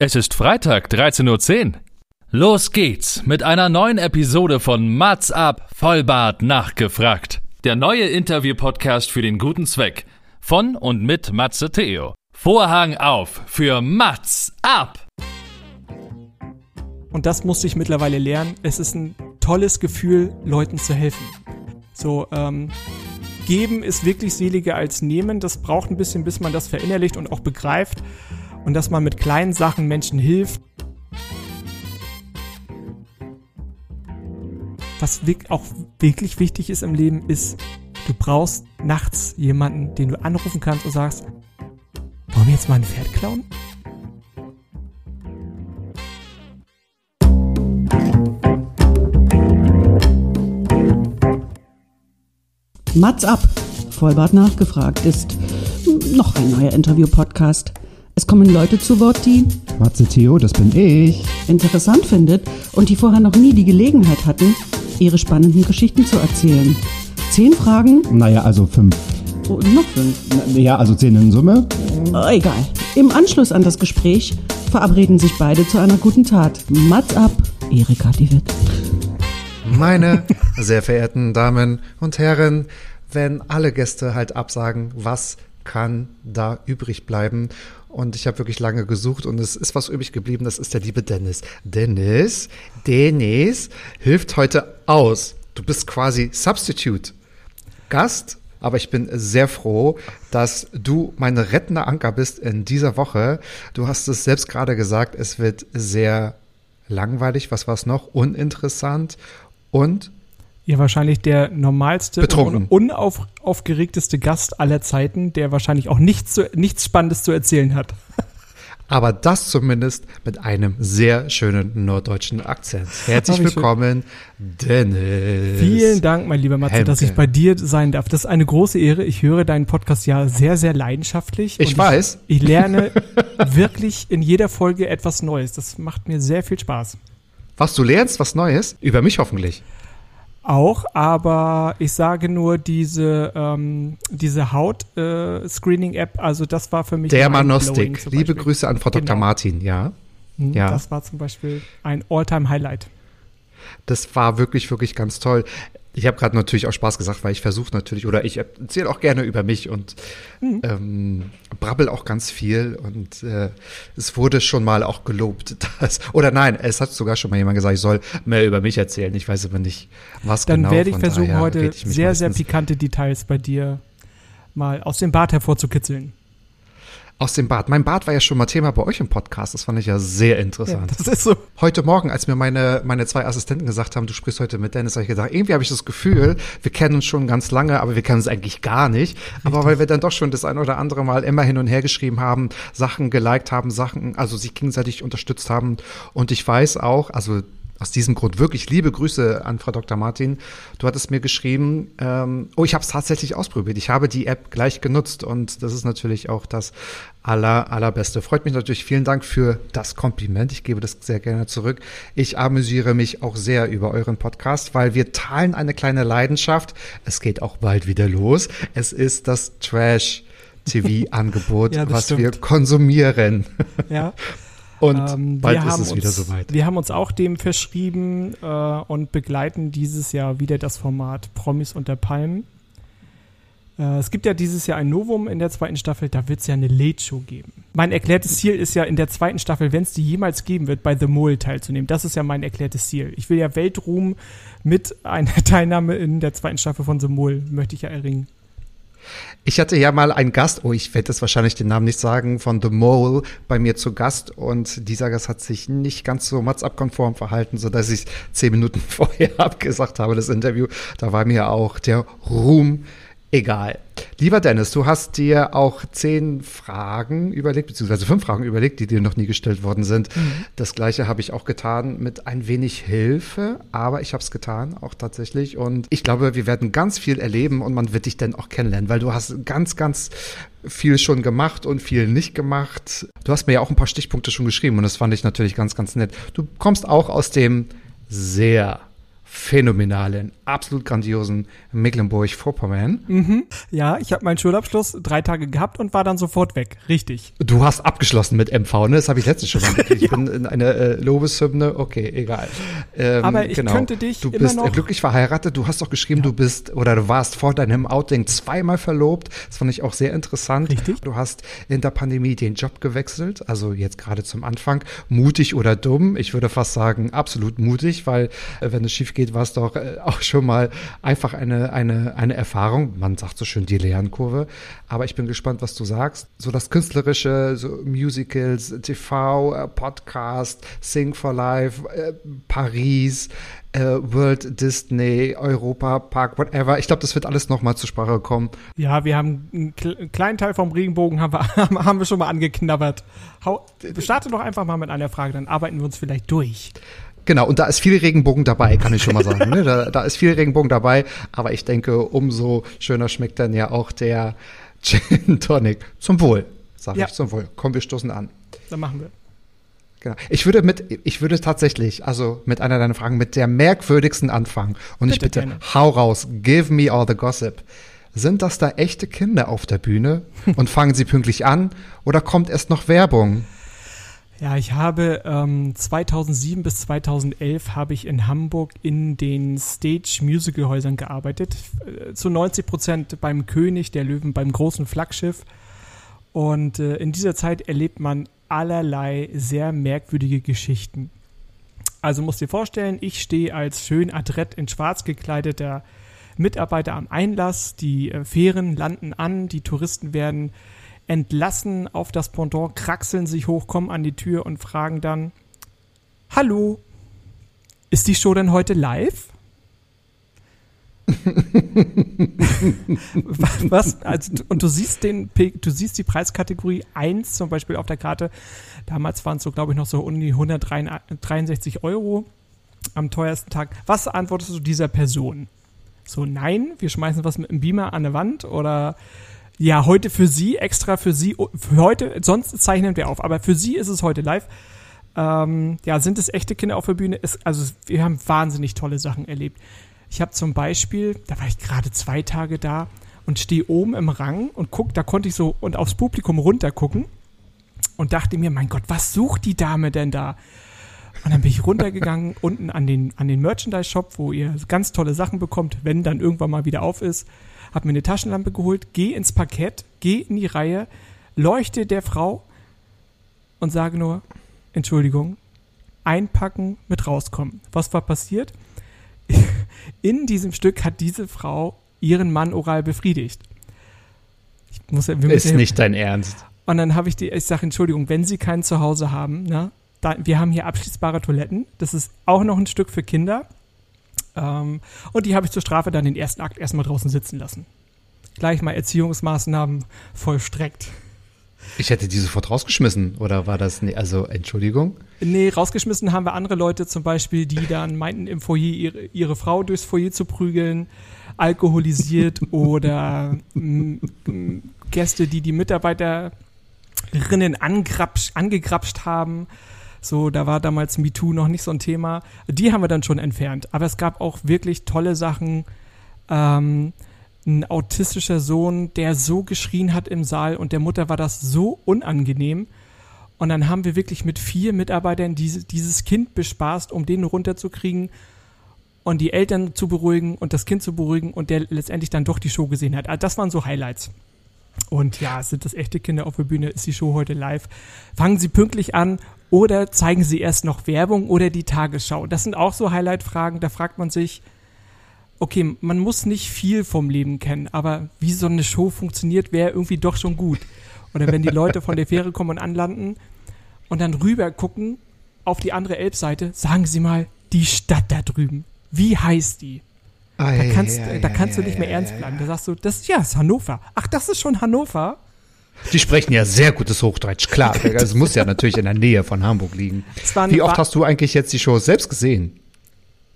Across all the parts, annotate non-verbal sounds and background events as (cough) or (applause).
Es ist Freitag, 13.10 Uhr. Los geht's mit einer neuen Episode von Mats ab, Vollbart nachgefragt. Der neue Interview-Podcast für den guten Zweck. Von und mit Matze Theo. Vorhang auf für Mats ab! Und das musste ich mittlerweile lernen. Es ist ein tolles Gefühl, Leuten zu helfen. So, ähm, geben ist wirklich seliger als nehmen. Das braucht ein bisschen, bis man das verinnerlicht und auch begreift und dass man mit kleinen Sachen Menschen hilft. Was auch wirklich wichtig ist im Leben, ist, du brauchst nachts jemanden, den du anrufen kannst und sagst, wollen wir jetzt mal ein Pferd klauen? Mats ab, Vollbart nachgefragt ist noch ein neuer Interview-Podcast. Es kommen Leute zu Wort, die Matze Theo, das bin ich. interessant findet und die vorher noch nie die Gelegenheit hatten, ihre spannenden Geschichten zu erzählen. Zehn Fragen? Naja, also fünf. Oh, noch fünf. Ja, also zehn in Summe. Oh, egal. Im Anschluss an das Gespräch verabreden sich beide zu einer guten Tat. Mats ab, Erika Diewit. Meine sehr verehrten Damen und Herren, wenn alle Gäste halt absagen, was kann da übrig bleiben? Und ich habe wirklich lange gesucht und es ist was übrig geblieben, das ist der liebe Dennis. Dennis, Dennis hilft heute aus. Du bist quasi Substitute. Gast, aber ich bin sehr froh, dass du meine rettende Anker bist in dieser Woche. Du hast es selbst gerade gesagt, es wird sehr langweilig. Was war es noch? Uninteressant und ja, wahrscheinlich der normalste Betrunken. und unaufgeregteste Gast aller Zeiten, der wahrscheinlich auch nichts, zu, nichts Spannendes zu erzählen hat. (laughs) Aber das zumindest mit einem sehr schönen norddeutschen Akzent. Herzlich schön. willkommen, Dennis. Vielen Dank, mein lieber Matze, Helmke. dass ich bei dir sein darf. Das ist eine große Ehre. Ich höre deinen Podcast ja sehr, sehr leidenschaftlich. Ich weiß. Ich, ich lerne (laughs) wirklich in jeder Folge etwas Neues. Das macht mir sehr viel Spaß. Was du lernst, was Neues, über mich hoffentlich. Auch, aber ich sage nur diese, ähm, diese Haut-Screening-App, also das war für mich Der mindblowing Manostik. zum Liebe. Grüße an Frau Dr. Genau. Martin, ja. Mhm, Ja. Das war zum Beispiel ein All-Time-Highlight. Das war wirklich, wirklich ganz toll. Ich habe gerade natürlich auch Spaß gesagt, weil ich versuche natürlich, oder ich erzähle auch gerne über mich und Mhm. ähm, brabbel auch ganz viel. Und äh, es wurde schon mal auch gelobt. (laughs) Dass, oder nein, es hat sogar schon mal jemand gesagt, ich soll mehr über mich erzählen. Ich weiß aber nicht, was Dann genau. werde ich versuchen, heute sehr, sehr pikante Details bei dir mal aus dem Bad hervorzukitzeln. Aus dem Bad. Mein Bad war ja schon mal Thema bei euch im Podcast. Das fand ich ja sehr interessant. das ist so. Heute Morgen, als mir meine, meine zwei Assistenten gesagt haben, du sprichst heute mit Dennis, habe ich gedacht, irgendwie habe ich das Gefühl, wir kennen uns schon ganz lange, aber wir kennen uns eigentlich gar nicht. Aber weil wir dann doch schon das ein oder andere Mal immer hin und her geschrieben haben, Sachen geliked haben, Sachen, also sich gegenseitig unterstützt haben. Und ich weiß auch, also aus diesem Grund wirklich liebe Grüße an Frau Dr. Martin. Du hattest mir geschrieben, ähm, oh, ich habe es tatsächlich ausprobiert. Ich habe die App gleich genutzt und das ist natürlich auch das aller, allerbeste. Freut mich natürlich. Vielen Dank für das Kompliment. Ich gebe das sehr gerne zurück. Ich amüsiere mich auch sehr über euren Podcast, weil wir teilen eine kleine Leidenschaft. Es geht auch bald wieder los. Es ist das Trash TV-Angebot, (laughs) Ja, was stimmt. wir konsumieren. Ja. (laughs) Und Ähm, bald wir ist haben es wieder uns, soweit. Wir haben uns auch dem verschrieben äh, und begleiten dieses Jahr wieder das Format Promis unter Palmen. Äh, es gibt ja dieses Jahr ein Novum in der zweiten Staffel, da wird es ja eine Late-Show geben. Mein erklärtes Ziel ist ja in der zweiten Staffel, wenn es die jemals geben wird, bei The Mole teilzunehmen. Das ist ja mein erklärtes Ziel. Ich will ja Weltruhm mit einer (laughs) Teilnahme in der zweiten Staffel von The Mole, möchte ich ja erringen. Ich hatte ja mal einen Gast, oh, ich werde jetzt wahrscheinlich den Namen nicht sagen, von The Mole bei mir zu Gast und dieser Gast hat sich nicht ganz so matzabkonform verhalten, sodass ich zehn Minuten (laughs) vorher abgesagt habe, das Interview. Da war mir auch der Ruhm egal. Lieber Dennis, du hast dir auch zehn Fragen überlegt, beziehungsweise fünf Fragen überlegt, die dir noch nie gestellt worden sind. Das gleiche habe ich auch getan mit ein wenig Hilfe, aber ich habe es getan, auch tatsächlich. Und ich glaube, wir werden ganz viel erleben und man wird dich dann auch kennenlernen, weil du hast ganz, ganz viel schon gemacht und viel nicht gemacht. Du hast mir ja auch ein paar Stichpunkte schon geschrieben und das fand ich natürlich ganz, ganz nett. Du kommst auch aus dem sehr phänomenalen, absolut grandiosen Mecklenburg-Vorpommern. Ja, ich habe meinen Schulabschluss drei Tage gehabt und war dann sofort weg. Richtig. Du hast abgeschlossen mit MV, ne? Das habe ich letztes schon mal. (laughs) Ich bin in eine äh, Lobeshymne, okay, egal. Ähm, Aber ich könnte dich Du bist äh, noch- glücklich verheiratet, du hast doch geschrieben, du bist oder du warst vor deinem Outing zweimal verlobt. Das fand ich auch sehr interessant. Richtig. Du hast in der Pandemie den Job gewechselt, also jetzt gerade zum Anfang. Mutig oder dumm? Ich würde fast sagen, absolut mutig, weil äh, wenn es schief geht, war es doch äh, auch schon mal einfach eine, eine, eine Erfahrung. Man sagt so schön die Lernkurve. Aber ich bin gespannt, was du sagst. So das Künstlerische, so Musicals, TV, äh, Podcast, Sing for Life, äh, Paris, World Disney, Europa Park, whatever. Ich glaube, das wird alles nochmal zur Sprache kommen. Ja, wir haben einen kle- kleinen Teil vom Regenbogen haben wir, (laughs) haben wir schon mal angeknabbert. Hau, starte doch einfach mal mit einer Frage, dann arbeiten wir uns vielleicht durch. Genau, und da ist viel Regenbogen dabei, kann ich schon mal (laughs) sagen. ne? da, da ist viel Regenbogen dabei, aber ich denke, umso schöner schmeckt dann ja auch der (laughs) Gin Tonic. Zum Wohl, sag Ja. ich, zum Wohl. Komm, wir stoßen an. Dann machen wir. Genau. Ich würde mit, ich würde tatsächlich, also mit einer deiner Fragen, mit der merkwürdigsten anfangen. Und ich Bitte bitte, gerne. hau raus, give me all the gossip. Sind das da echte Kinder auf der Bühne? (laughs) Und fangen sie pünktlich an? Oder kommt erst noch Werbung? Ja, ich habe ähm, 2007 bis 2011 habe ich in Hamburg in den Stage Musical Häusern gearbeitet. Äh, zu 90 Prozent beim König der Löwen, beim großen Flaggschiff. Und äh, in dieser Zeit erlebt man allerlei sehr merkwürdige Geschichten. Also musst dir vorstellen, ich stehe als schön adrett in schwarz gekleideter Mitarbeiter am Einlass. Die äh, Fähren landen an, die Touristen werden entlassen auf das Pendant, kraxeln sich hoch, kommen an die Tür und fragen dann: Hallo, ist die Show denn heute live? (laughs) Was? Also, und du siehst den, du siehst die Preiskategorie 1 zum Beispiel auf der Karte. Damals waren es so, glaube ich, noch so um die 163 Euro am teuersten Tag. Was antwortest du dieser Person? So, nein, wir schmeißen was mit dem Beamer an eine Wand oder ja, heute für Sie, extra für Sie, für heute, sonst zeichnen wir auf, aber für Sie ist es heute live. Ähm, ja, sind es echte Kinder auf der Bühne? Ist, also, wir haben wahnsinnig tolle Sachen erlebt. Ich habe zum Beispiel, da war ich gerade zwei Tage da und stehe oben im Rang und guck, da konnte ich so und aufs Publikum runter gucken und dachte mir, mein Gott, was sucht die Dame denn da? Und dann bin ich runtergegangen (laughs) unten an den, an den Merchandise-Shop, wo ihr ganz tolle Sachen bekommt, wenn dann irgendwann mal wieder auf ist. Hab mir eine Taschenlampe geholt, geh ins Parkett, geh in die Reihe, leuchte der Frau und sage nur, Entschuldigung, einpacken, mit rauskommen. Was war passiert? (laughs) In diesem Stück hat diese Frau ihren Mann oral befriedigt. Ich muss, Ist nicht dein Ernst. und dann habe ich die, ich sage, Entschuldigung, wenn Sie kein Zuhause haben, ne, da, wir haben hier abschließbare Toiletten. Das ist auch noch ein Stück für Kinder. Ähm, und die habe ich zur Strafe dann den ersten Akt erstmal draußen sitzen lassen. Gleich mal Erziehungsmaßnahmen vollstreckt. Ich hätte die sofort rausgeschmissen, oder war das nicht? Also, Entschuldigung. Nee, rausgeschmissen haben wir andere Leute zum Beispiel, die dann meinten, im Foyer ihre, ihre Frau durchs Foyer zu prügeln, alkoholisiert (laughs) oder m, m, Gäste, die die Mitarbeiterinnen angegrapscht haben. So, da war damals MeToo noch nicht so ein Thema. Die haben wir dann schon entfernt. Aber es gab auch wirklich tolle Sachen. Ähm, ein autistischer Sohn, der so geschrien hat im Saal und der Mutter war das so unangenehm. Und dann haben wir wirklich mit vier Mitarbeitern diese, dieses Kind bespaßt, um den runterzukriegen und die Eltern zu beruhigen und das Kind zu beruhigen und der letztendlich dann doch die Show gesehen hat. Also das waren so Highlights. Und ja, sind das echte Kinder auf der Bühne? Ist die Show heute live? Fangen Sie pünktlich an oder zeigen Sie erst noch Werbung oder die Tagesschau? Das sind auch so Highlight-Fragen. Da fragt man sich, okay, man muss nicht viel vom Leben kennen, aber wie so eine Show funktioniert, wäre irgendwie doch schon gut. Oder wenn die Leute von der Fähre kommen und anlanden und dann rüber gucken auf die andere Elbseite, sagen Sie mal, die Stadt da drüben, wie heißt die? Da kannst, da kannst du nicht mehr ernst bleiben. Da sagst du, das ja, ist Hannover. Ach, das ist schon Hannover? Die sprechen ja sehr gutes Hochdeutsch, klar. (laughs) Also, es muss ja natürlich in der Nähe von Hamburg liegen. Wie oft hast du eigentlich jetzt die Show selbst gesehen?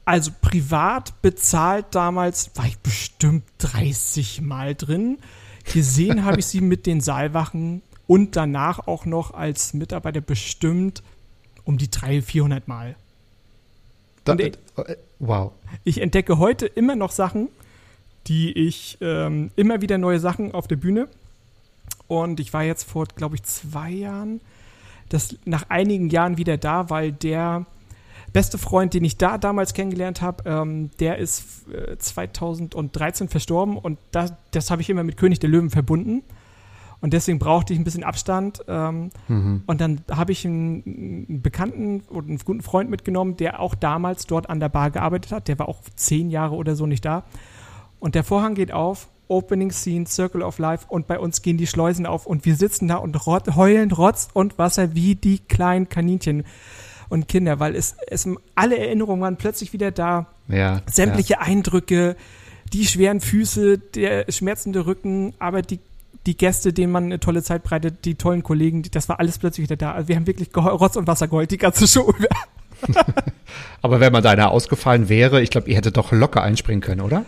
Also privat bezahlt damals war ich bestimmt 30 Mal drin. Gesehen habe ich sie (laughs) mit den Saalwachen und danach auch noch als Mitarbeiter bestimmt um die 300, 400 Mal. Da, äh, äh, Wow. Ich entdecke heute immer noch Sachen, die ich ähm, immer wieder neue Sachen auf der Bühne. Und ich war jetzt vor, glaube ich, zwei Jahren, das nach einigen Jahren wieder da, weil der beste Freund, den ich da damals kennengelernt habe, ähm, der ist äh, 2013 verstorben und das, das habe ich immer mit König der Löwen verbunden. Und deswegen brauchte ich ein bisschen Abstand. Ähm, Mhm. Und dann habe ich einen, einen Bekannten oder einen guten Freund mitgenommen, der auch damals dort an der Bar gearbeitet hat. Der war auch zehn Jahre oder so nicht da. Und der Vorhang geht auf, Opening Scene, Circle of Life und bei uns gehen die Schleusen auf und wir sitzen da und rot, heulen Rotz und Wasser wie die kleinen Kaninchen und Kinder, weil es, es alle Erinnerungen waren plötzlich wieder da. Ja. Sämtliche Eindrücke, die schweren Füße, der schmerzende Rücken, aber die, die Gäste, denen man eine tolle Zeit bereitet, die tollen Kollegen, die, das war alles plötzlich wieder da. Also wir haben wirklich Rotz und Wasser geheult, die ganze Show über. Ja. (laughs) Aber wenn man deiner ausgefallen wäre, ich glaube, ihr hättet doch locker einspringen können, oder?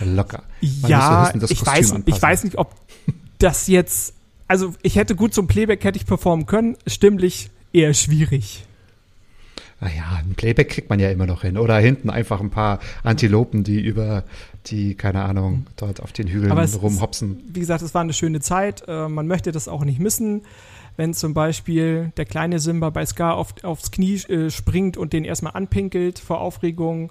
Locker. Man ja, das ich Kostüm weiß, ich weiß nicht, ob das jetzt, also ich hätte gut zum Playback hätte ich performen können, stimmlich eher schwierig. Naja, ein Playback kriegt man ja immer noch hin. Oder hinten einfach ein paar Antilopen, die über die, keine Ahnung, dort auf den Hügeln Aber es rumhopsen. Wie gesagt, es war eine schöne Zeit, äh, man möchte das auch nicht missen. Wenn zum Beispiel der kleine Simba bei Scar auf, aufs Knie äh, springt und den erstmal anpinkelt vor Aufregung.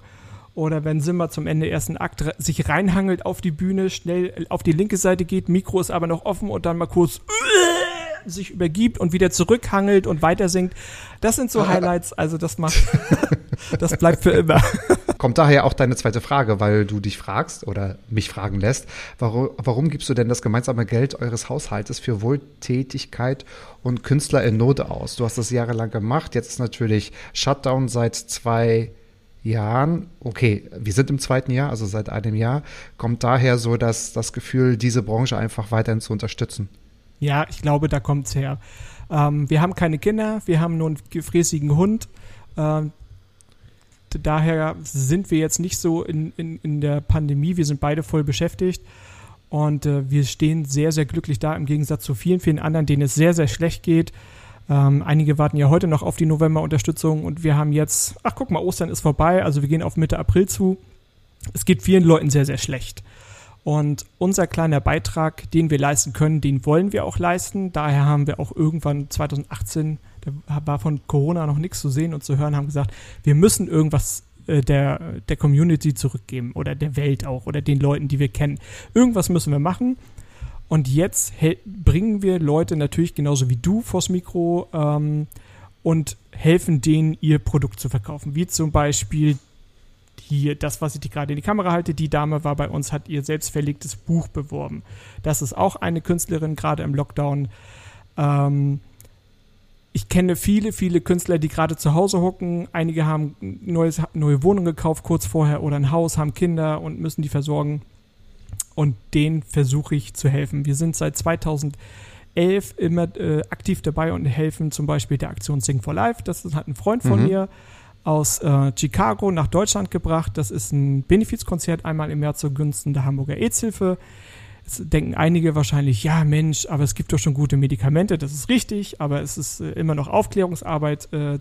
Oder wenn Simba zum Ende ersten Akt sich reinhangelt auf die Bühne, schnell auf die linke Seite geht, Mikro ist aber noch offen und dann mal kurz sich übergibt und wieder zurückhangelt und weiter singt. Das sind so Highlights, also das macht, (laughs) das bleibt für immer. (laughs) Kommt daher auch deine zweite Frage, weil du dich fragst oder mich fragen lässt, warum, warum gibst du denn das gemeinsame Geld eures Haushaltes für Wohltätigkeit und Künstler in Not aus? Du hast das jahrelang gemacht, jetzt ist natürlich Shutdown seit zwei Jahren. Okay, wir sind im zweiten Jahr, also seit einem Jahr. Kommt daher so dass das Gefühl, diese Branche einfach weiterhin zu unterstützen. Ja, ich glaube, da kommt's her. Ähm, wir haben keine Kinder, wir haben nur einen gefräßigen Hund. Ähm, daher sind wir jetzt nicht so in, in, in der Pandemie. Wir sind beide voll beschäftigt. Und äh, wir stehen sehr, sehr glücklich da, im Gegensatz zu vielen, vielen anderen, denen es sehr, sehr schlecht geht. Ähm, einige warten ja heute noch auf die November-Unterstützung und wir haben jetzt, ach guck mal, Ostern ist vorbei, also wir gehen auf Mitte April zu. Es geht vielen Leuten sehr, sehr schlecht. Und unser kleiner Beitrag, den wir leisten können, den wollen wir auch leisten. Daher haben wir auch irgendwann 2018, da war von Corona noch nichts zu sehen und zu hören, haben gesagt, wir müssen irgendwas äh, der, der Community zurückgeben oder der Welt auch oder den Leuten, die wir kennen. Irgendwas müssen wir machen. Und jetzt bringen wir Leute natürlich genauso wie du vors Mikro ähm, und helfen denen, ihr Produkt zu verkaufen. Wie zum Beispiel hier das, was ich dir gerade in die Kamera halte. Die Dame war bei uns, hat ihr selbstverlegtes Buch beworben. Das ist auch eine Künstlerin, gerade im Lockdown. Ähm, ich kenne viele, viele Künstler, die gerade zu Hause hocken. Einige haben neues, neue Wohnung gekauft kurz vorher oder ein Haus, haben Kinder und müssen die versorgen. Und denen versuche ich zu helfen. Wir sind seit 2011 immer äh, aktiv dabei und helfen zum Beispiel der Aktion Sing for Life. Das hat ein Freund von Mhm. mir aus äh, Chicago nach Deutschland gebracht. Das ist ein Benefizkonzert einmal im Jahr zugunsten der Hamburger AIDS-Hilfe. Jetzt denken einige wahrscheinlich, ja Mensch, aber es gibt doch schon gute Medikamente, das ist richtig, aber es ist äh, immer noch Aufklärungsarbeit äh,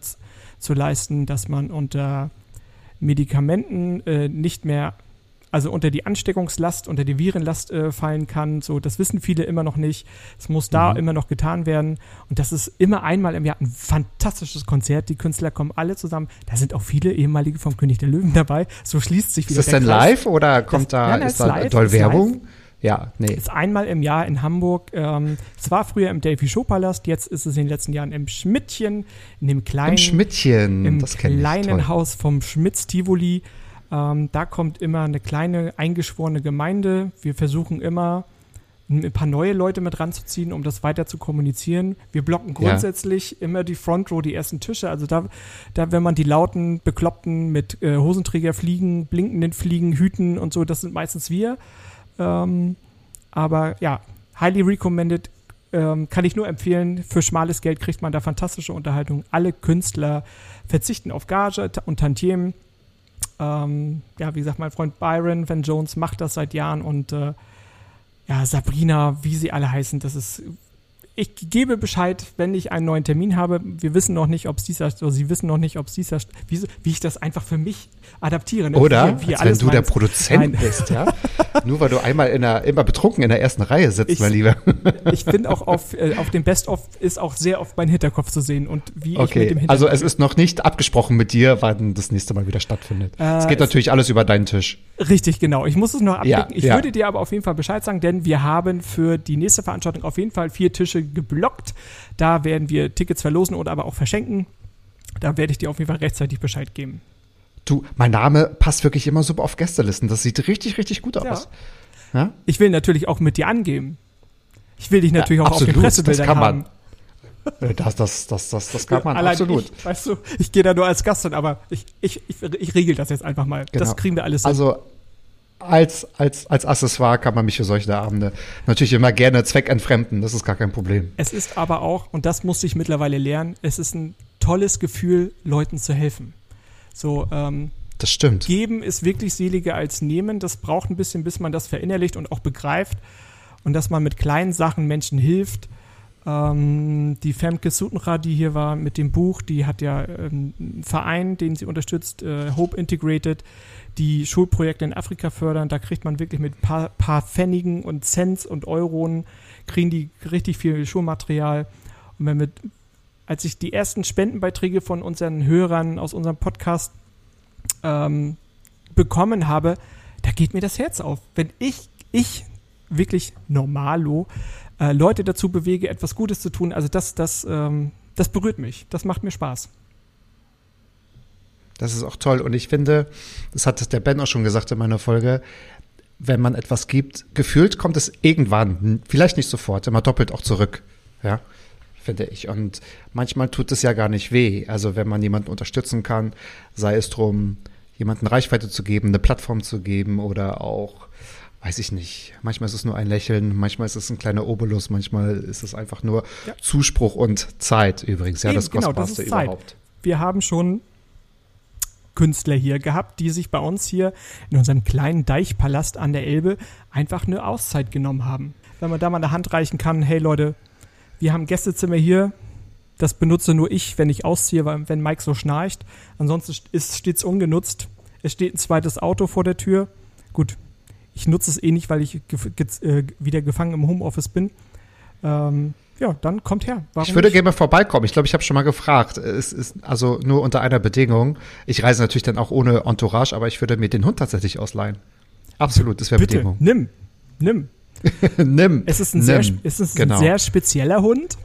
zu leisten, dass man unter Medikamenten äh, nicht mehr, also unter die Ansteckungslast, unter die Virenlast äh, fallen kann. So, das wissen viele immer noch nicht. Es muss da Mhm. immer noch getan werden. Und das ist immer einmal im Jahr ein fantastisches Konzert. Die Künstler kommen alle zusammen. Da sind auch viele ehemalige vom König der Löwen dabei. So schließt sich Ist wieder das der denn Kreis. live oder kommt Das- da, nein, nein, ist ist da live, doll ist Werbung? Ja, nee. ist einmal im Jahr in Hamburg. Ähm, es war früher im Delphi Showpalast, jetzt ist es in den letzten Jahren im Schmidtchen, in dem kleinen, Im Schmidtchen, im das kleinen. Haus vom Schmitz Tivoli. Ähm, da kommt immer eine kleine eingeschworene Gemeinde. Wir versuchen immer ein paar neue Leute mit ranzuziehen, um das weiter zu kommunizieren. Wir blocken Ja. grundsätzlich immer die Front Row, die ersten Tische. Also da, da wenn man die lauten, bekloppten mit äh, Hosenträger fliegen, blinkenden Fliegen, Hüten und so, das sind meistens wir. Ähm, aber ja, highly recommended. Ähm, kann ich nur empfehlen. Für schmales Geld kriegt man da fantastische Unterhaltung. Alle Künstler verzichten auf Gage und Tantiemen. Ähm, ja, wie gesagt, mein Freund Byron Van Jones macht das seit Jahren und äh, ja, Sabrina, wie sie alle heißen, das ist ich gebe Bescheid, wenn ich einen neuen Termin habe. Wir wissen noch nicht, ob es dieser, oder Sie wissen noch nicht, ob es dieser, wie, wie ich das einfach für mich adaptiere. Ne? Oder? Wie, wie wenn du der meinst. Produzent Nein. bist, ja? (laughs) Nur weil du einmal in der, immer betrunken in der ersten Reihe sitzt, Ich- mein Lieber. (laughs) Ich bin auch auf, äh, auf dem Best-of ist auch sehr oft mein Hinterkopf zu sehen und wie ich mit dem Okay, Hinterkopf. also es ist noch nicht abgesprochen mit dir, wann das nächste Mal wieder stattfindet. Äh, es geht natürlich alles über deinen Tisch. Richtig, genau. Ich muss es noch abdecken. Ja, ich ja. würde dir aber auf jeden Fall Bescheid sagen, denn wir haben für die nächste Veranstaltung auf jeden Fall vier Tische geblockt. Da werden wir Tickets verlosen oder aber auch verschenken. Da werde ich dir auf jeden Fall rechtzeitig Bescheid geben. Du, mein Name passt wirklich immer super auf Gästelisten. Das sieht richtig, richtig gut aus. Ja. Ja? Ich will natürlich auch mit dir angeben. Ich will dich natürlich Ja, auch auf den absolut, das Pressebildern kann man. haben. Äh, Das, das, das, das, das kann man Allein absolut. Ich, weißt du, ich gehe da nur als Gast hin, aber ich, ich, ich, ich regel das jetzt einfach mal. Das Genau. kriegen wir alles hin. Also als, als, als Accessoire kann man mich für solche Abende natürlich immer gerne zweckentfremden. Das ist gar kein Problem. Es ist aber auch, und das musste ich mittlerweile lernen, es ist ein tolles Gefühl, Leuten zu helfen. So, ähm, Das stimmt. Geben ist wirklich seliger als nehmen. Das braucht ein bisschen, bis man das verinnerlicht und auch begreift. Und dass man mit kleinen Sachen Menschen hilft. Ähm, die Femke Sutenra, die hier war mit dem Buch, die hat ja ähm, einen Verein, den sie unterstützt, äh, Hope Integrated, die Schulprojekte in Afrika fördern. Da kriegt man wirklich mit paar, paar Pfennigen und Cents und Euronen, kriegen die richtig viel Schulmaterial. Und wenn mit, als ich die ersten Spendenbeiträge von unseren Hörern aus unserem Podcast ähm, bekommen habe, da geht mir das Herz auf. Wenn ich, ich wirklich normalo äh, Leute dazu bewege, etwas Gutes zu tun, also das, das, ähm, das berührt mich. Das macht mir Spaß. Das ist auch toll. Und ich finde, das hat der Ben auch schon gesagt in meiner Folge, wenn man etwas gibt, gefühlt kommt es irgendwann, vielleicht nicht sofort, immer doppelt auch zurück. Ja, finde ich. Und manchmal tut es ja gar nicht weh. Also wenn man jemanden unterstützen kann, sei es drum, jemanden Reichweite zu geben, eine Plattform zu geben oder auch, weiß ich nicht, manchmal ist es nur ein Lächeln, manchmal ist es ein kleiner Obolus, manchmal ist es einfach nur Ja. Zuspruch und Zeit übrigens. Ja, Eben, das genau, das Kostbarste Zeit. überhaupt. Wir haben schon Künstler hier gehabt, die sich bei uns hier in unserem kleinen Deichpalast an der Elbe einfach eine Auszeit genommen haben. Wenn man da mal eine Hand reichen kann, hey Leute, wir haben Gästezimmer hier, das benutze nur ich, wenn ich ausziehe, wenn Mike so schnarcht. Ansonsten ist stets ungenutzt. Es steht ein zweites Auto vor der Tür. Gut, ich nutze es eh nicht, weil ich gef gez- äh, wieder gefangen im Homeoffice bin. Ähm, ja, dann kommt her. Warum Ich würde nicht? gerne mal vorbeikommen. Ich glaube, ich habe schon mal gefragt. Es ist also nur unter einer Bedingung. Ich reise natürlich dann auch ohne Entourage, aber ich würde mir den Hund tatsächlich ausleihen. Absolut, das wäre Bedingung. nimm, nimm. (laughs) Nimm. Es ist ein, nimm. sehr, es ist genau. ein sehr spezieller Hund.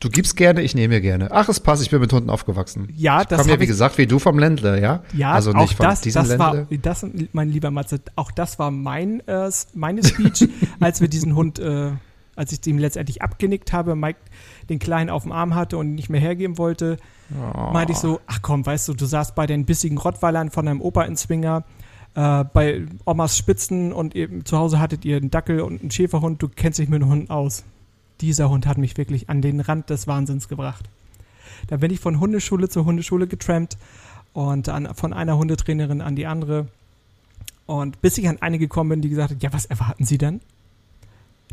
du gibst gerne, ich nehme gerne. Ach, es passt, ich bin mit Hunden aufgewachsen. Ja, ich das komme ja, wie ich- gesagt, wie du vom Ländle, ja? Ja, also nicht von das, diesem das war, das, mein lieber Matze, auch das war mein, äh, meine Speech, (laughs) als wir diesen Hund, äh, als ich ihm letztendlich abgenickt habe, Mike den Kleinen auf dem Arm hatte und ihn nicht mehr hergeben wollte, Oh. meinte ich so, ach komm, weißt du, du saßt bei den bissigen Rottweilern von deinem Opa in Zwinger, äh, bei Omas Spitzen und eben zu Hause hattet ihr einen Dackel und einen Schäferhund, du kennst dich mit Hunden aus. Dieser Hund hat mich wirklich an den Rand des Wahnsinns gebracht. Da bin ich von Hundeschule zu Hundeschule getrampt und an, von einer Hundetrainerin an die andere. Und bis ich an eine gekommen bin, die gesagt hat, ja, was erwarten Sie denn?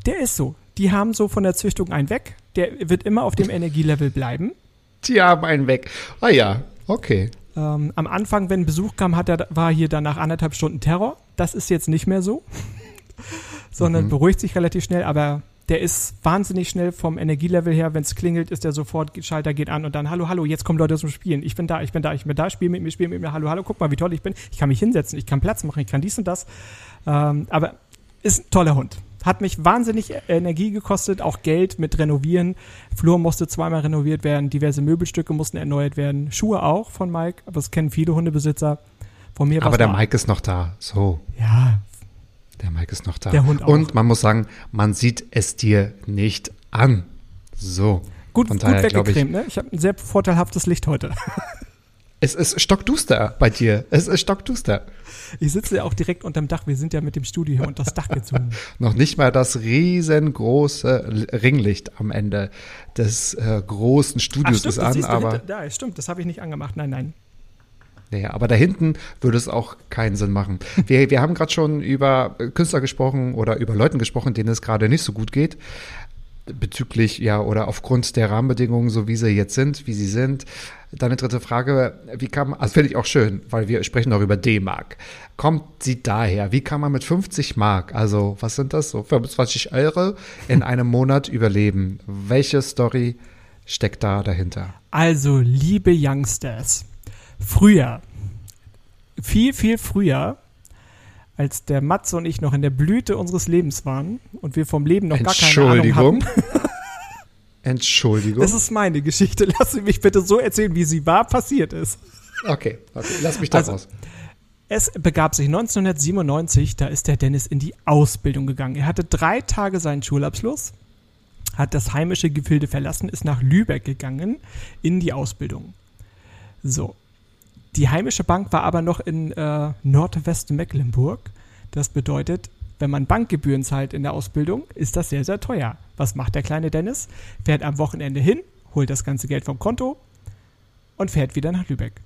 Der ist so. Die haben so von der Züchtung einen weg. Der wird immer auf dem (laughs) Energielevel bleiben. Die haben einen weg. Ah ja, okay. Ähm, am Anfang, wenn Besuch kam, hat er, war hier dann nach anderthalb Stunden Terror. Das ist jetzt nicht mehr so, (laughs) sondern Mhm. beruhigt sich relativ schnell. Aber der ist wahnsinnig schnell vom Energielevel her. Wenn es klingelt, ist er sofort, Schalter geht an und dann, hallo, hallo, jetzt kommen Leute zum Spielen. Ich bin da, ich bin da, ich bin da, spiel mit mir, spiel mit mir, hallo, hallo, guck mal, wie toll ich bin. Ich kann mich hinsetzen, ich kann Platz machen, ich kann dies und das. Ähm, aber ist ein toller Hund. Hat mich wahnsinnig Energie gekostet, auch Geld mit Renovieren. Flur musste zweimal renoviert werden, diverse Möbelstücke mussten erneuert werden, Schuhe auch von Mike, aber das kennen viele Hundebesitzer. Von mir Aber der Mike ist noch da. So, Ja, der Mike ist noch da. Der Hund auch. Und man muss sagen, man sieht es dir nicht an. So. gut, Von gut daher glaube ich, weggecremt, ne? Ich habe ein sehr vorteilhaftes Licht heute. (laughs) es ist stockduster bei dir. Es ist stockduster. Ich sitze ja auch direkt unterm Dach. Wir sind ja mit dem Studio hier unter das Dach gezogen. (laughs) Noch nicht mal das riesengroße Ringlicht am Ende des äh, großen Studios ist das an, siehst du aber, hinter- Ja, stimmt, das habe ich nicht angemacht. Nein, nein. nee, aber da hinten würde es auch keinen Sinn machen. Wir, wir haben gerade schon über Künstler gesprochen oder über Leuten gesprochen, denen es gerade nicht so gut geht. Bezüglich, ja, oder aufgrund der Rahmenbedingungen, so wie sie jetzt sind, wie sie sind. Dann eine dritte Frage, wie man, also finde ich auch schön, weil wir sprechen auch über D-Mark. Kommt sie daher? Wie kann man mit 50 Mark, also was sind das, so 25 Euro in einem Monat überleben? Welche Story steckt da dahinter? Also, liebe Youngsters, früher, viel, viel früher, als der Matze und ich noch in der Blüte unseres Lebens waren und wir vom Leben noch gar keine Ahnung Entschuldigung. hatten. (laughs) Entschuldigung. Das ist meine Geschichte. Lass sie mich bitte so erzählen, wie sie war, passiert ist. okay, okay, lass mich da Also, raus. Es begab sich 1997, da ist der Dennis in die Ausbildung gegangen. Er hatte drei Tage seinen Schulabschluss, hat das heimische Gefilde verlassen, ist nach Lübeck gegangen in die Ausbildung. So. Die heimische Bank war aber noch in äh, Nordwestmecklenburg. Das bedeutet, wenn man Bankgebühren zahlt in der Ausbildung, ist das sehr, sehr teuer. Was macht der kleine Dennis? Fährt am Wochenende hin, holt das ganze Geld vom Konto und fährt wieder nach Lübeck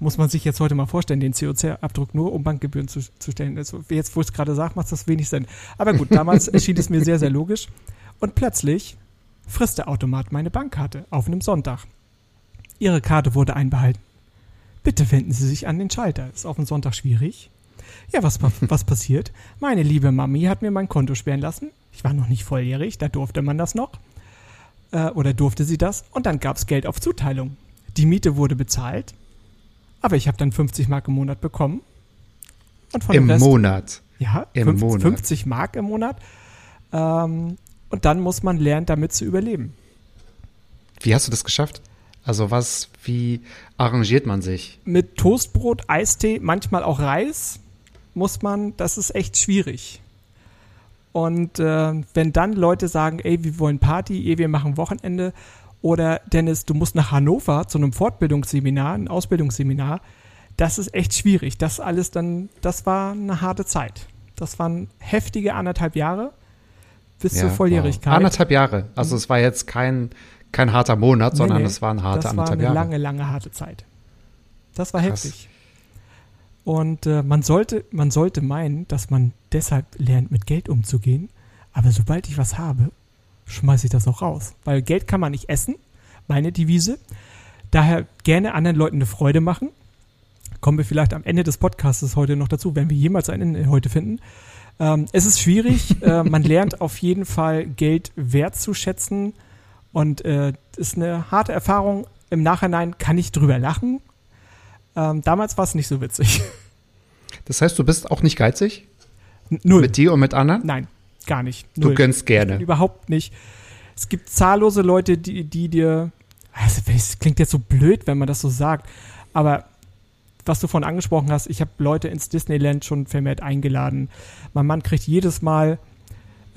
muss man sich jetzt heute mal vorstellen, den CO2-Abdruck nur um Bankgebühren zu, zu stellen. Also jetzt, wo ich es gerade sage, macht das wenig Sinn. Aber gut, damals (laughs) erschien es mir sehr, sehr logisch. Und plötzlich frisst der Automat meine Bankkarte auf einem Sonntag. Ihre Karte wurde einbehalten. Bitte wenden Sie sich an den Schalter. Ist auf dem Sonntag schwierig. Ja, was, was passiert? Meine liebe Mami hat mir mein Konto sperren lassen. Ich war noch nicht volljährig, da durfte man das noch. Äh, oder durfte sie das? Und dann gab es Geld auf Zuteilung. Die Miete wurde bezahlt, aber ich habe dann 50 Mark im Monat bekommen. Und von Im Rest, Monat. Ja, im fünf- Monat. 50 Mark im Monat. Ähm, und dann muss man lernen, damit zu überleben. Wie hast du das geschafft? Also was, wie arrangiert man sich? Mit Toastbrot, Eistee, manchmal auch Reis muss man, das ist echt schwierig. Und äh, wenn dann Leute sagen, ey, wir wollen Party, ey, wir machen Wochenende, oder Dennis, du musst nach Hannover zu einem Fortbildungsseminar, ein Ausbildungsseminar, das ist echt schwierig. Das alles dann, das war eine harte Zeit. Das waren heftige anderthalb Jahre bis zur wow. Volljährigkeit. Anderthalb Jahre. Also es war jetzt kein, kein harter Monat, Nee, sondern nee, es waren harte Das war eine Jahre. lange, lange harte Zeit. Das war Krass. heftig. Und äh, man, sollte, man sollte meinen, dass man deshalb lernt, mit Geld umzugehen. Aber sobald ich was habe, schmeiße ich das auch raus. Weil Geld kann man nicht essen, meine Devise. Daher gerne anderen Leuten eine Freude machen. Kommen wir vielleicht am Ende des Podcasts heute noch dazu, wenn wir jemals ein Ende heute finden. Ähm, es ist schwierig. (laughs) äh, man lernt auf jeden Fall Geld wertzuschätzen. Und äh, ist eine harte Erfahrung. Im Nachhinein kann ich drüber lachen. Ähm, damals war es nicht so witzig. (laughs) Das heißt, du bist auch nicht geizig? Null. Mit dir und mit anderen? Nein, gar nicht. Du Null. gönnst gerne. Überhaupt nicht. Es gibt zahllose Leute, die, die dir. Also, es klingt jetzt so blöd, wenn man das so sagt. Aber was du vorhin angesprochen hast, ich habe Leute ins Disneyland schon vermehrt eingeladen. Mein Mann kriegt jedes Mal,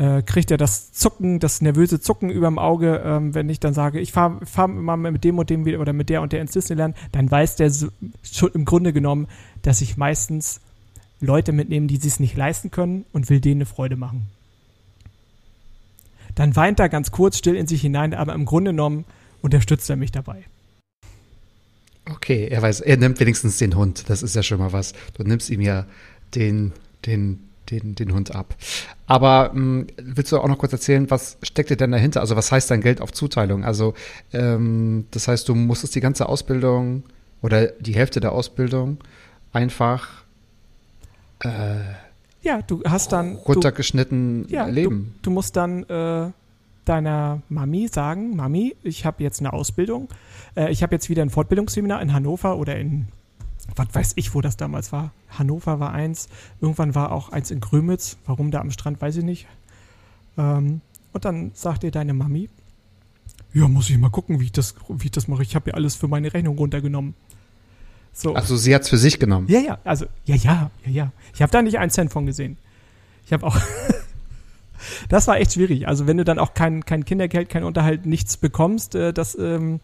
äh, kriegt er das Zucken, das nervöse Zucken überm Auge, ähm, wenn ich dann sage, ich fahre fahr mal mit dem und dem wieder oder mit der und der ins Disneyland, dann weiß der so, schon im Grunde genommen, dass ich meistens Leute mitnehme, die es nicht leisten können und will denen eine Freude machen. Dann weint er ganz kurz still in sich hinein, aber im Grunde genommen unterstützt er mich dabei. Okay, er weiß, er nimmt wenigstens den Hund. Das ist ja schon mal was. Du nimmst ihm ja den, den, den, den Hund ab. Aber mh, willst du auch noch kurz erzählen, was steckt dir denn dahinter? Also was heißt dein Geld auf Zuteilung? Also ähm, das heißt, du musstest die ganze Ausbildung oder die Hälfte der Ausbildung einfach Ja, du hast dann. Du, runtergeschnitten ja, leben. Du, du musst dann äh, deiner Mami sagen: Mami, ich habe jetzt eine Ausbildung. Äh, ich habe jetzt wieder ein Fortbildungsseminar in Hannover oder in. Was weiß ich, wo das damals war. Hannover war eins. Irgendwann war auch eins in Grömitz. Warum da am Strand, weiß ich nicht. Ähm, und dann sagt dir deine Mami: Ja, muss ich mal gucken, wie ich das, wie ich das mache. Ich habe ja alles für meine Rechnung runtergenommen. So. Also sie hat's für sich genommen. Ja, ja, also, ja, ja, ja, ja. Ich habe da nicht einen Cent von gesehen. Ich habe auch. (laughs) das war echt schwierig. Also, wenn du dann auch kein, kein Kindergeld, kein Unterhalt, nichts bekommst, äh, das, ähm,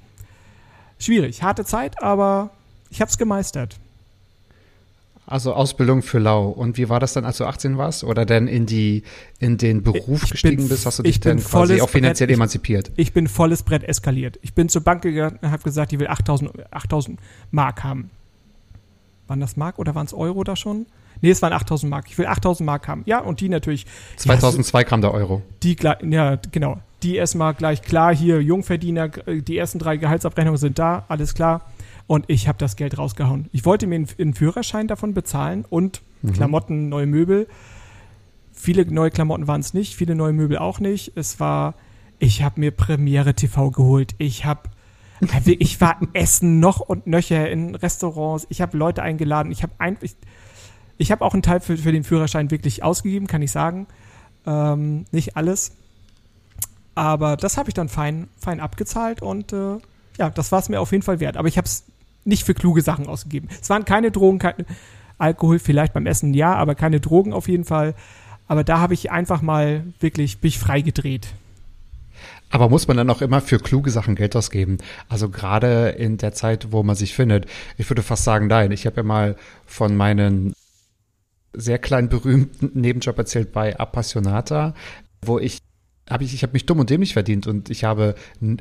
schwierig. Harte Zeit, aber ich habe es gemeistert. Also Ausbildung für Lau. Und wie war das dann, als du 18 warst? Oder denn in die, in den Beruf Ich gestiegen bin- bist? Hast du ich dich dann quasi auch finanziell Brett. Ich- emanzipiert? Ich bin volles Brett eskaliert. Ich bin zur Bank gegangen und habe gesagt, ich will 8000 8000 Mark haben. waren das Mark oder waren es Euro da schon? Nee, es waren 8000 Mark. Ich will 8000 Mark haben. Ja, und die natürlich. 2002 kam der Euro. Die, ja, genau. Die erstmal gleich klar hier, Jungverdiener, äh, die ersten drei Gehaltsabrechnungen sind da, alles klar. Und ich habe das Geld rausgehauen. Ich wollte mir einen, einen Führerschein davon bezahlen und Klamotten, neue Möbel. Viele neue Klamotten waren es nicht, viele neue Möbel auch nicht. Es war, ich habe mir Premiere TV geholt. Ich habe, ich war essen noch und nöcher in Restaurants. Ich habe Leute eingeladen. Ich habe ein, ich, ich habe auch einen Teil für, für den Führerschein wirklich ausgegeben, kann ich sagen. Ähm, nicht alles. Aber das habe ich dann fein, fein abgezahlt und äh, ja, das war es mir auf jeden Fall wert. Aber ich habe es nicht für kluge Sachen ausgegeben. Es waren keine Drogen, kein Alkohol, vielleicht beim Essen ja, aber keine Drogen auf jeden Fall. Aber da habe ich einfach mal wirklich mich freigedreht. Aber muss man dann auch immer für kluge Sachen Geld ausgeben? Also gerade in der Zeit, wo man sich findet. Ich würde fast sagen, nein. Ich habe ja mal von meinen sehr kleinen berühmten Nebenjob erzählt bei Appassionata, wo ich habe ich, ich habe mich dumm und dämlich verdient und ich habe,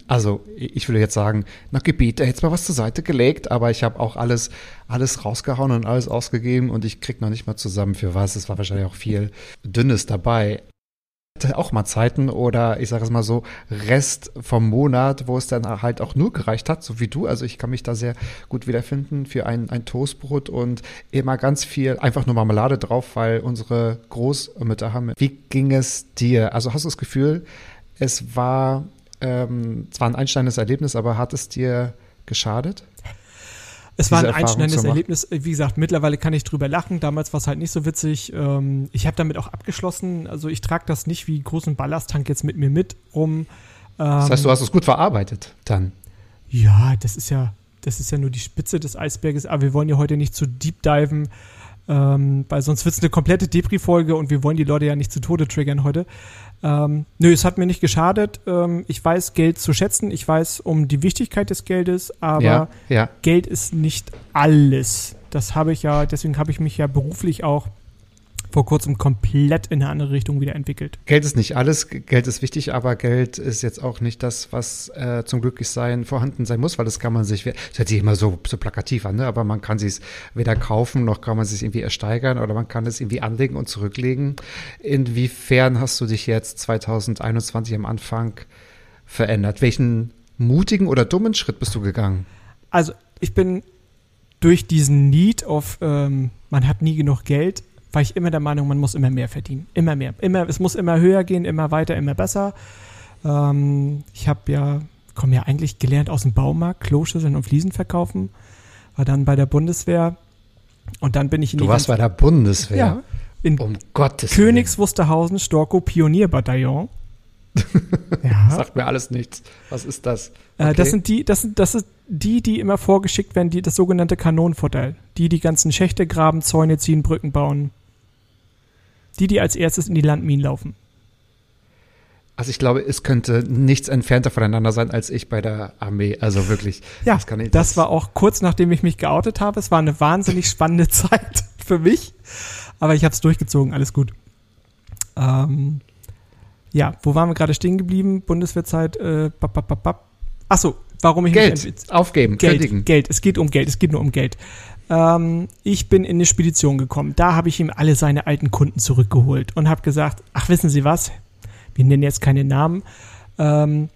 also ich würde jetzt sagen, na Gebiet, da hätte mal was zur Seite gelegt, aber ich habe auch alles, alles rausgehauen und alles ausgegeben und ich krieg noch nicht mal zusammen für was. Es war wahrscheinlich auch viel Dünnes dabei. Hatte auch mal Zeiten oder ich sage es mal so, Rest vom Monat, wo es dann halt auch nur gereicht hat, so wie du. Also ich kann mich da sehr gut wiederfinden für ein, ein Toastbrot und immer ganz viel, einfach nur Marmelade drauf, weil unsere Großmütter haben. Wie ging es dir? Also hast du das Gefühl, es war ähm, zwar ein einschneidendes Erlebnis, aber hat es dir geschadet? Es war ein Erfahrung einschneidendes. Erlebnis. Wie gesagt, mittlerweile kann ich drüber lachen. Damals war es halt nicht so witzig. Ähm, ich habe damit auch abgeschlossen. Also ich trage das nicht wie großen Ballasttank jetzt mit mir mit rum. Das heißt, du hast es gut verarbeitet dann. Ja, das ist ja, das ist ja nur die Spitze des Eisberges. Aber wir wollen ja heute nicht zu deep diven, ähm, weil sonst wird es eine komplette Depri-Folge und wir wollen die Leute ja nicht zu Tode triggern heute. Ähm, nö, es hat mir nicht geschadet. Ähm, ich weiß Geld zu schätzen. Ich weiß um die Wichtigkeit des Geldes, aber ja, ja. Geld ist nicht alles. Das habe ich ja, deswegen habe ich mich ja beruflich auch vor kurzem komplett in eine andere Richtung wieder entwickelt. Geld ist nicht alles, Geld ist wichtig, aber Geld ist jetzt auch nicht das, was äh, zum Glücklichsein vorhanden sein muss, weil das kann man sich, das hört sich immer so, so plakativ an, ne? aber man kann sich weder kaufen, noch kann man sich irgendwie ersteigern oder man kann es irgendwie anlegen und zurücklegen. Inwiefern hast du dich jetzt 2021 am Anfang verändert? Welchen mutigen oder dummen Schritt bist du gegangen? Also ich bin durch diesen Need auf, ähm, man hat nie genug Geld, war ich immer der Meinung, man muss immer mehr verdienen. Immer mehr. Immer, es muss immer höher gehen, immer weiter, immer besser. Ähm, ich habe ja, komme ja eigentlich gelernt aus dem Baumarkt, Kloschüsseln und Fliesen verkaufen. War dann bei der Bundeswehr und dann bin ich in Du warst bei der Bundeswehr. ja, in Um Gottes Königs Wusterhausen, Storkow Pionierbataillon. (laughs) Ja. Sagt mir alles nichts. Was ist das? Äh, das Okay. sind die, das sind, das ist die, die immer vorgeschickt werden, die, das sogenannte Kanonenfutter. Die, die ganzen Schächte graben, Zäune ziehen, Brücken bauen. Die, die als erstes in die Landminen laufen. Also ich glaube, es könnte nichts entfernter voneinander sein als ich bei der Armee. Also wirklich. Ja, das, kann ich, das war auch kurz nachdem ich mich geoutet habe. Es war eine wahnsinnig spannende (laughs) Zeit für mich. Aber ich habe es durchgezogen, alles gut. Ähm, ja, wo waren wir gerade stehen geblieben? Bundeswehrzeit. Äh, bap, bap, bap. Achso, warum ich mich Geld aufgeben, kündigen. Geld, Geld, es geht um Geld, es geht nur um Geld. Ähm, ich bin in eine Spedition gekommen. Da habe ich ihm alle seine alten Kunden zurückgeholt und habe gesagt, ach wissen Sie was, wir nennen jetzt keine Namen. Ähm,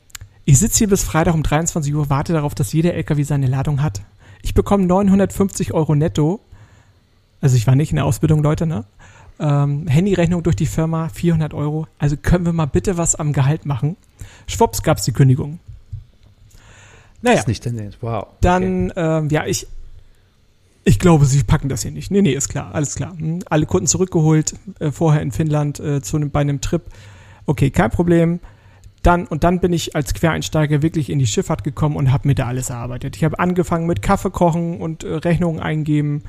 ich sitze hier bis Freitag um 23 Uhr, warte darauf, dass jeder LKW seine Ladung hat. Ich bekomme 950 Euro netto. Also ich war nicht in der Ausbildung, Leute, ne? Ähm, Handyrechnung durch die Firma, 400 Euro. Also können wir mal bitte was am Gehalt machen. Schwupps gab's die Kündigung. Naja, Ist nicht denn Wow. okay. dann, ähm, ja, ich, ich glaube, sie packen das hier nicht. Nee, nee, ist klar, alles klar. Hm, Alle Kunden zurückgeholt, äh, vorher in Finnland äh, zu einem, bei einem Trip. Okay, kein Problem. Dann, und dann bin ich als Quereinsteiger wirklich in die Schifffahrt gekommen und habe mir da alles erarbeitet. Ich habe angefangen mit Kaffee kochen und äh, Rechnungen eingeben.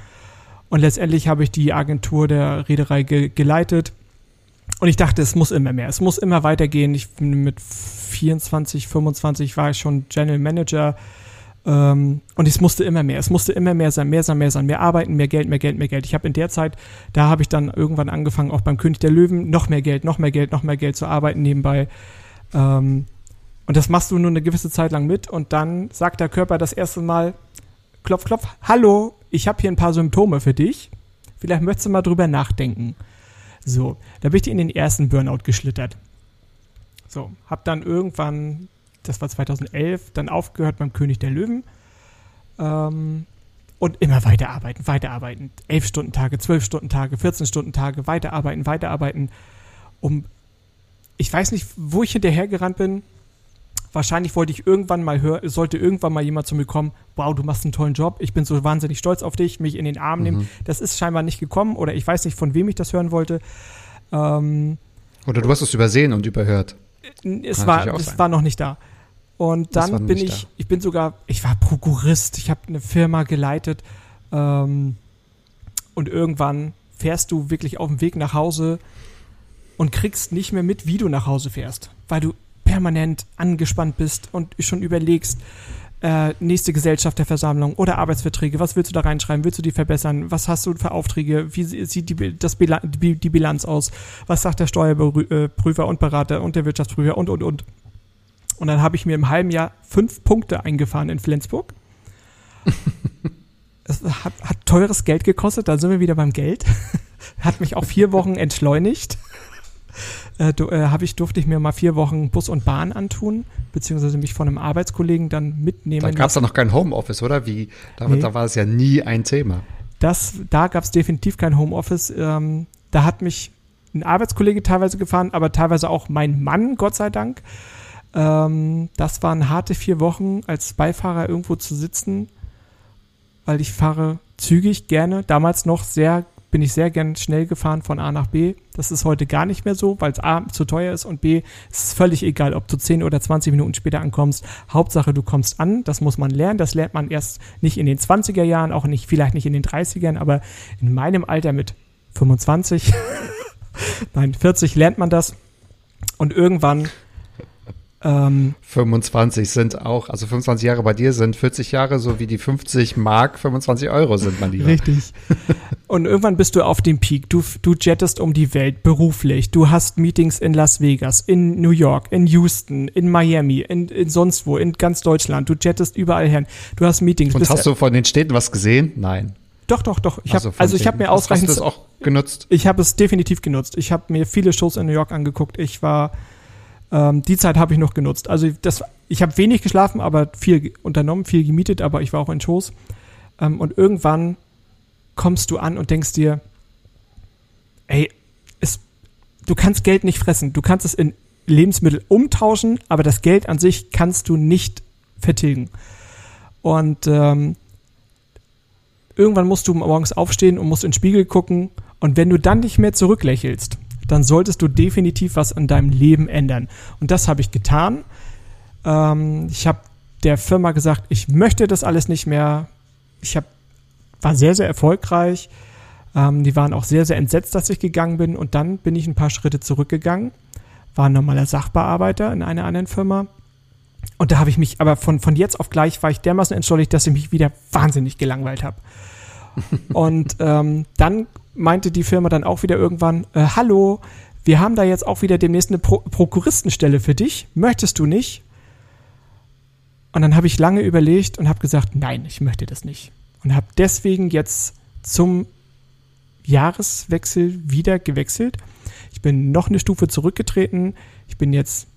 Und letztendlich habe ich die Agentur der Reederei ge geleitet. Und ich dachte, es muss immer mehr. Es muss immer weitergehen. Ich bin mit 24, 25 war ich schon General Manager. Ähm, und es musste immer mehr. Es musste immer mehr sein, mehr sein, mehr sein, mehr arbeiten, mehr Geld, mehr Geld, mehr Geld. Ich habe in der Zeit, da habe ich dann irgendwann angefangen, auch beim König der Löwen, noch mehr Geld, noch mehr Geld, noch mehr Geld zu arbeiten nebenbei. Ähm, und das machst du nur eine gewisse Zeit lang mit und dann sagt der Körper das erste Mal, klopf, klopf, hallo, ich habe hier ein paar Symptome für dich. Vielleicht möchtest du mal drüber nachdenken. So, da bin ich in den ersten Burnout geschlittert. So, hab dann irgendwann, das war 2011, dann aufgehört beim König der Löwen. Ähm, und immer weiterarbeiten, weiterarbeiten. Elf Stunden Tage, zwölf Stunden Tage, 14 Stunden Tage, weiterarbeiten, weiterarbeiten. Um, ich weiß nicht, wo ich hinterhergerannt bin. Wahrscheinlich wollte ich irgendwann mal hören, sollte irgendwann mal jemand zu mir kommen, wow, du machst einen tollen Job, ich bin so wahnsinnig stolz auf dich, mich in den Arm nehmen. Das ist scheinbar nicht gekommen oder ich weiß nicht, von wem ich das hören wollte. Ähm, Oder du hast es übersehen und überhört. es Kann war, es war noch nicht da. Und dann bin ich, da. ich bin sogar, ich war Prokurist, ich habe eine Firma geleitet ähm, und irgendwann fährst du wirklich auf dem Weg nach Hause und kriegst nicht mehr mit, wie du nach Hause fährst, weil du permanent angespannt bist und schon überlegst, äh, nächste Gesellschafterversammlung oder Arbeitsverträge, was willst du da reinschreiben, willst du die verbessern, was hast du für Aufträge, wie sie- sieht die, das Bila die, die Bilanz aus, was sagt der Steuerprüfer und Berater und der Wirtschaftsprüfer? Und, und, und. Und dann habe ich mir im halben Jahr fünf Punkte eingefahren in Flensburg. (laughs) es hat, hat teures Geld gekostet, da sind wir wieder beim Geld. (laughs) hat mich auch vier Wochen entschleunigt. Äh, du, äh, habe ich, durfte ich mir mal vier Wochen Bus und Bahn antun, beziehungsweise mich von einem Arbeitskollegen dann mitnehmen. Da gab es ja noch kein Homeoffice, oder? Wie? Da, Nee. da war es ja nie ein Thema. das, da gab es definitiv kein Homeoffice. Ähm, da hat mich ein Arbeitskollege teilweise gefahren, aber teilweise auch mein Mann, Gott sei Dank. Ähm, das waren harte vier Wochen, als Beifahrer irgendwo zu sitzen, weil ich fahre zügig gerne. Damals noch sehr, bin ich sehr gern schnell gefahren von A nach B. Das ist heute gar nicht mehr so, weil es A zu teuer ist und B es ist völlig egal, ob du 10 oder 20 Minuten später ankommst. Hauptsache, du kommst an. Das muss man lernen. Das lernt man erst nicht in den 20er Jahren, auch nicht, vielleicht nicht in den 30ern, aber in meinem Alter mit 25, (laughs) nein, 40 lernt man das. Und irgendwann ähm, 25 sind auch, also 25 Jahre bei dir sind 40 Jahre, so wie die 50 Mark 25 Euro sind, mein Lieber. Richtig. (laughs) Und irgendwann bist du auf dem Peak. Du, du jettest um die Welt beruflich. Du hast Meetings in Las Vegas, in New York, in Houston, in Miami, in, in sonst wo, in ganz Deutschland. Du jettest überall her. Du hast Meetings. Und hast du von den Städten was gesehen? Nein. doch, doch, doch. Ich hab, von also ich habe mir ausreichend. Hast du das auch genutzt? Ich habe es definitiv genutzt. Ich habe mir viele Shows in New York angeguckt. Ich war, ähm, die Zeit habe ich noch genutzt. Also das, ich habe wenig geschlafen, aber viel unternommen, viel gemietet, aber ich war auch in Shows. Ähm, und irgendwann kommst du an und denkst dir, ey, es, du kannst Geld nicht fressen. Du kannst es in Lebensmittel umtauschen, aber das Geld an sich kannst du nicht vertilgen. Und ähm, irgendwann musst du morgens aufstehen und musst in den Spiegel gucken. Und wenn du dann nicht mehr zurücklächelst, dann solltest du definitiv was an deinem Leben ändern. Und das habe ich getan. Ähm, ich habe der Firma gesagt, ich möchte das alles nicht mehr. Ich hab, war sehr, sehr erfolgreich. Ähm, die waren auch sehr, sehr entsetzt, dass ich gegangen bin. Und dann bin ich ein paar Schritte zurückgegangen, war ein normaler Sachbearbeiter in einer anderen Firma. Und da habe ich mich, aber von, von jetzt auf gleich war ich dermaßen entschuldigt, dass ich mich wieder wahnsinnig gelangweilt habe. (laughs) Und ähm, dann meinte die Firma dann auch wieder irgendwann, äh, hallo, wir haben da jetzt auch wieder demnächst eine Pro Prokuristenstelle für dich. Möchtest du nicht? Und dann habe ich lange überlegt und habe gesagt, nein, ich möchte das nicht. Und habe deswegen jetzt zum Jahreswechsel wieder gewechselt. Ich bin noch eine Stufe zurückgetreten. Ich bin jetzt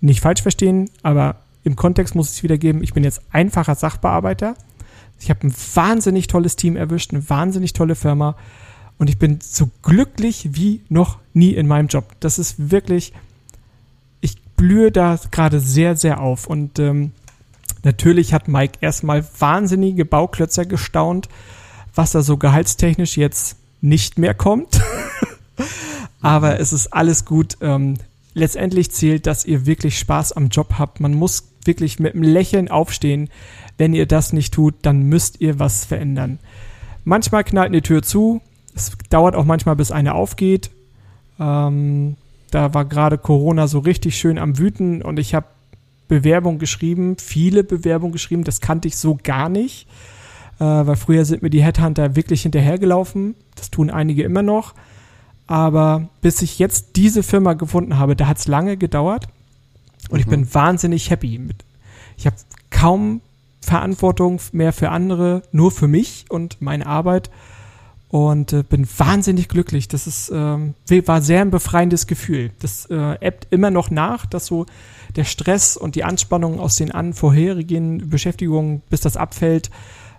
nicht falsch verstehen, aber im Kontext muss ich es wiedergeben. Ich bin jetzt einfacher Sachbearbeiter. Ich habe ein wahnsinnig tolles Team erwischt, eine wahnsinnig tolle Firma und ich bin so glücklich wie noch nie in meinem Job. Das ist wirklich, ich blühe da gerade sehr, sehr auf und ähm, natürlich hat Mike erstmal wahnsinnige Bauklötzer gestaunt, was da so gehaltstechnisch jetzt nicht mehr kommt. (laughs) Aber es ist alles gut. Ähm, letztendlich zählt, dass ihr wirklich Spaß am Job habt. Man muss wirklich mit einem Lächeln aufstehen. Wenn ihr das nicht tut, dann müsst ihr was verändern. Manchmal knallt eine Tür zu. Es dauert auch manchmal, bis eine aufgeht. Ähm, da war gerade Corona so richtig schön am Wüten und ich habe Bewerbung geschrieben, viele Bewerbungen geschrieben. Das kannte ich so gar nicht, äh, weil früher sind mir die Headhunter wirklich hinterhergelaufen. Das tun einige immer noch. Aber bis ich jetzt diese Firma gefunden habe, da hat es lange gedauert. Und ich bin wahnsinnig happy mit. Ich habe kaum Verantwortung mehr für andere, nur für mich und meine Arbeit und äh, bin wahnsinnig glücklich. Das ist ähm, war sehr ein befreiendes Gefühl. Das äh, ebbt immer noch nach, dass so der Stress und die Anspannung aus den an vorherigen Beschäftigungen, bis das abfällt,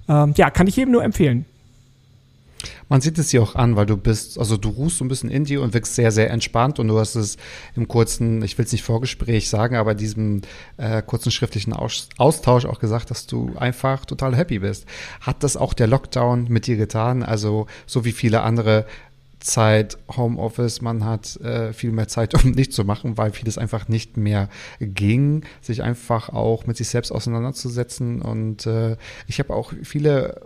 ähm, ja, kann ich jedem nur empfehlen. Man sieht es dir auch an, weil du bist, also du ruhst so ein bisschen in dir und wirkst sehr, sehr entspannt und du hast es im kurzen, ich will es nicht Vorgespräch sagen, aber diesem äh, kurzen schriftlichen Aus Austausch auch gesagt, dass du einfach total happy bist. Hat das auch der Lockdown mit dir getan? Also so wie viele andere Zeit Homeoffice, man hat äh, viel mehr Zeit, (laughs) um nichts zu machen, weil vieles einfach nicht mehr ging, sich einfach auch mit sich selbst auseinanderzusetzen. Und äh, ich habe auch viele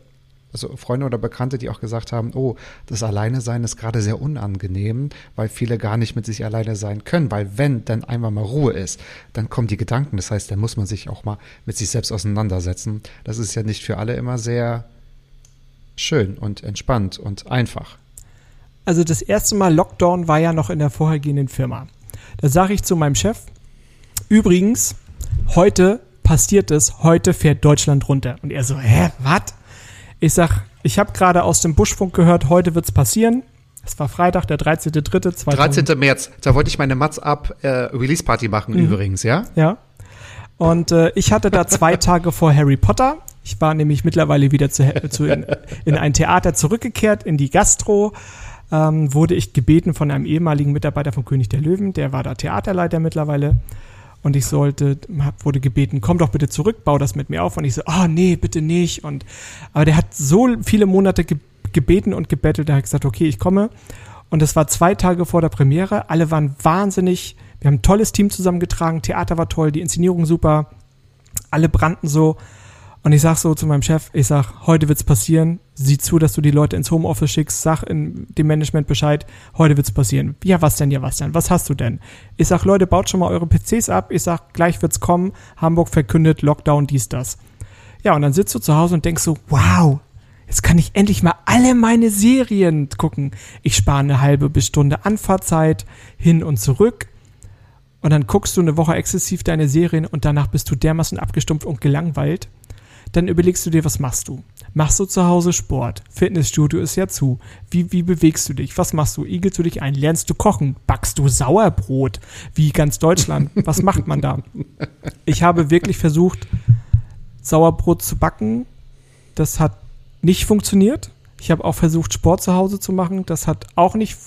also Freunde oder Bekannte, die auch gesagt haben, oh, das Alleine sein ist gerade sehr unangenehm, weil viele gar nicht mit sich alleine sein können, weil wenn dann einmal mal Ruhe ist, dann kommen die Gedanken, das heißt, dann muss man sich auch mal mit sich selbst auseinandersetzen. Das ist ja nicht für alle immer sehr schön und entspannt und einfach. Also das erste Mal Lockdown war ja noch in der vorhergehenden Firma. Da sage ich zu meinem Chef, übrigens, heute passiert es, heute fährt Deutschland runter. Und er so, hä, was? Ich sag, ich habe gerade aus dem Buschfunk gehört, heute wird's passieren. Es war Freitag, der 13.3.2000. 13. März, da wollte ich meine Mats ab äh, Release Party machen mhm. übrigens, ja? Ja. Und äh, ich hatte da zwei Tage vor Harry Potter. Ich war nämlich mittlerweile wieder zu, zu in, in ein Theater zurückgekehrt, in die Gastro. Ähm, wurde ich gebeten von einem ehemaligen Mitarbeiter von König der Löwen, der war da Theaterleiter mittlerweile und ich sollte, hab, wurde gebeten, komm doch bitte zurück, bau das mit mir auf. Und ich so, oh nee, bitte nicht. Und aber der hat so viele Monate ge gebeten und gebettelt, da hat gesagt, okay, ich komme. Und das war zwei Tage vor der Premiere. Alle waren wahnsinnig. Wir haben ein tolles Team zusammengetragen. Theater war toll, die Inszenierung super. Alle brannten so. Und ich sag so zu meinem Chef, ich sag, heute wird's passieren. Sieh zu, dass du die Leute ins Homeoffice schickst. Sag in dem Management Bescheid. Heute wird's passieren. Ja, was denn? Ja, was denn? Was hast du denn? Ich sag, Leute, baut schon mal eure PCs ab. Ich sag, gleich wird's kommen. Hamburg verkündet Lockdown, dies, das. Ja, und dann sitzt du zu Hause und denkst so, wow, jetzt kann ich endlich mal alle meine Serien gucken. Ich spare eine halbe bis Stunde Anfahrtzeit hin und zurück. Und dann guckst du eine Woche exzessiv deine Serien und danach bist du dermaßen abgestumpft und gelangweilt dann überlegst du dir, was machst du? Machst du zu Hause Sport? Fitnessstudio ist ja zu. Wie, wie bewegst du dich? Was machst du? Igelst du dich ein? Lernst du kochen? Backst du Sauerbrot? Wie ganz Deutschland? Was macht man da? Ich habe wirklich versucht, Sauerbrot zu backen. Das hat nicht funktioniert. Ich habe auch versucht, Sport zu Hause zu machen. Das hat auch nicht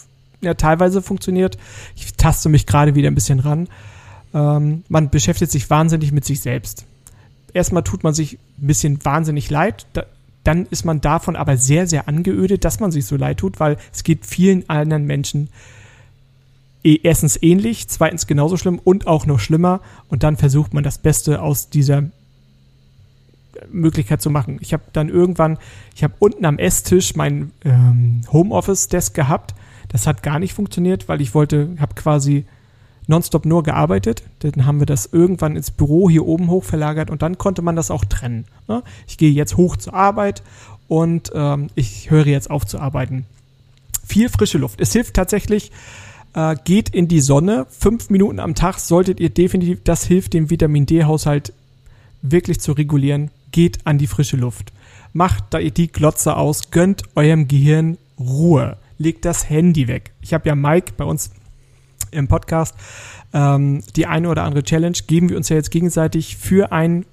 ja, teilweise funktioniert. Ich taste mich gerade wieder ein bisschen ran. Ähm, man beschäftigt sich wahnsinnig mit sich selbst erstmal tut man sich ein bisschen wahnsinnig leid. Da, dann ist man davon aber sehr, sehr angeödet, dass man sich so leid tut, weil es geht vielen anderen Menschen eh, erstens ähnlich, zweitens genauso schlimm und auch noch schlimmer. Und dann versucht man das Beste aus dieser Möglichkeit zu machen. Ich habe dann irgendwann, ich habe unten am Esstisch mein ähm, Homeoffice-Desk gehabt. Das hat gar nicht funktioniert, weil ich wollte, habe quasi nonstop nur gearbeitet. Dann haben wir das irgendwann ins Büro hier oben hoch verlagert und dann konnte man das auch trennen. Ne? Ich gehe jetzt hoch zur Arbeit und ähm, ich höre jetzt auf zu arbeiten. Viel frische Luft. Es hilft tatsächlich, äh, geht in die Sonne. Fünf Minuten am Tag solltet ihr definitiv, das hilft dem Vitamin D-Haushalt wirklich zu regulieren. Geht an die frische Luft. Macht da die Glotze aus, gönnt eurem Gehirn Ruhe. Legt das Handy weg. Ich habe ja Mike bei uns im Podcast. Ähm, die eine oder andere Challenge geben wir uns ja jetzt gegenseitig für ein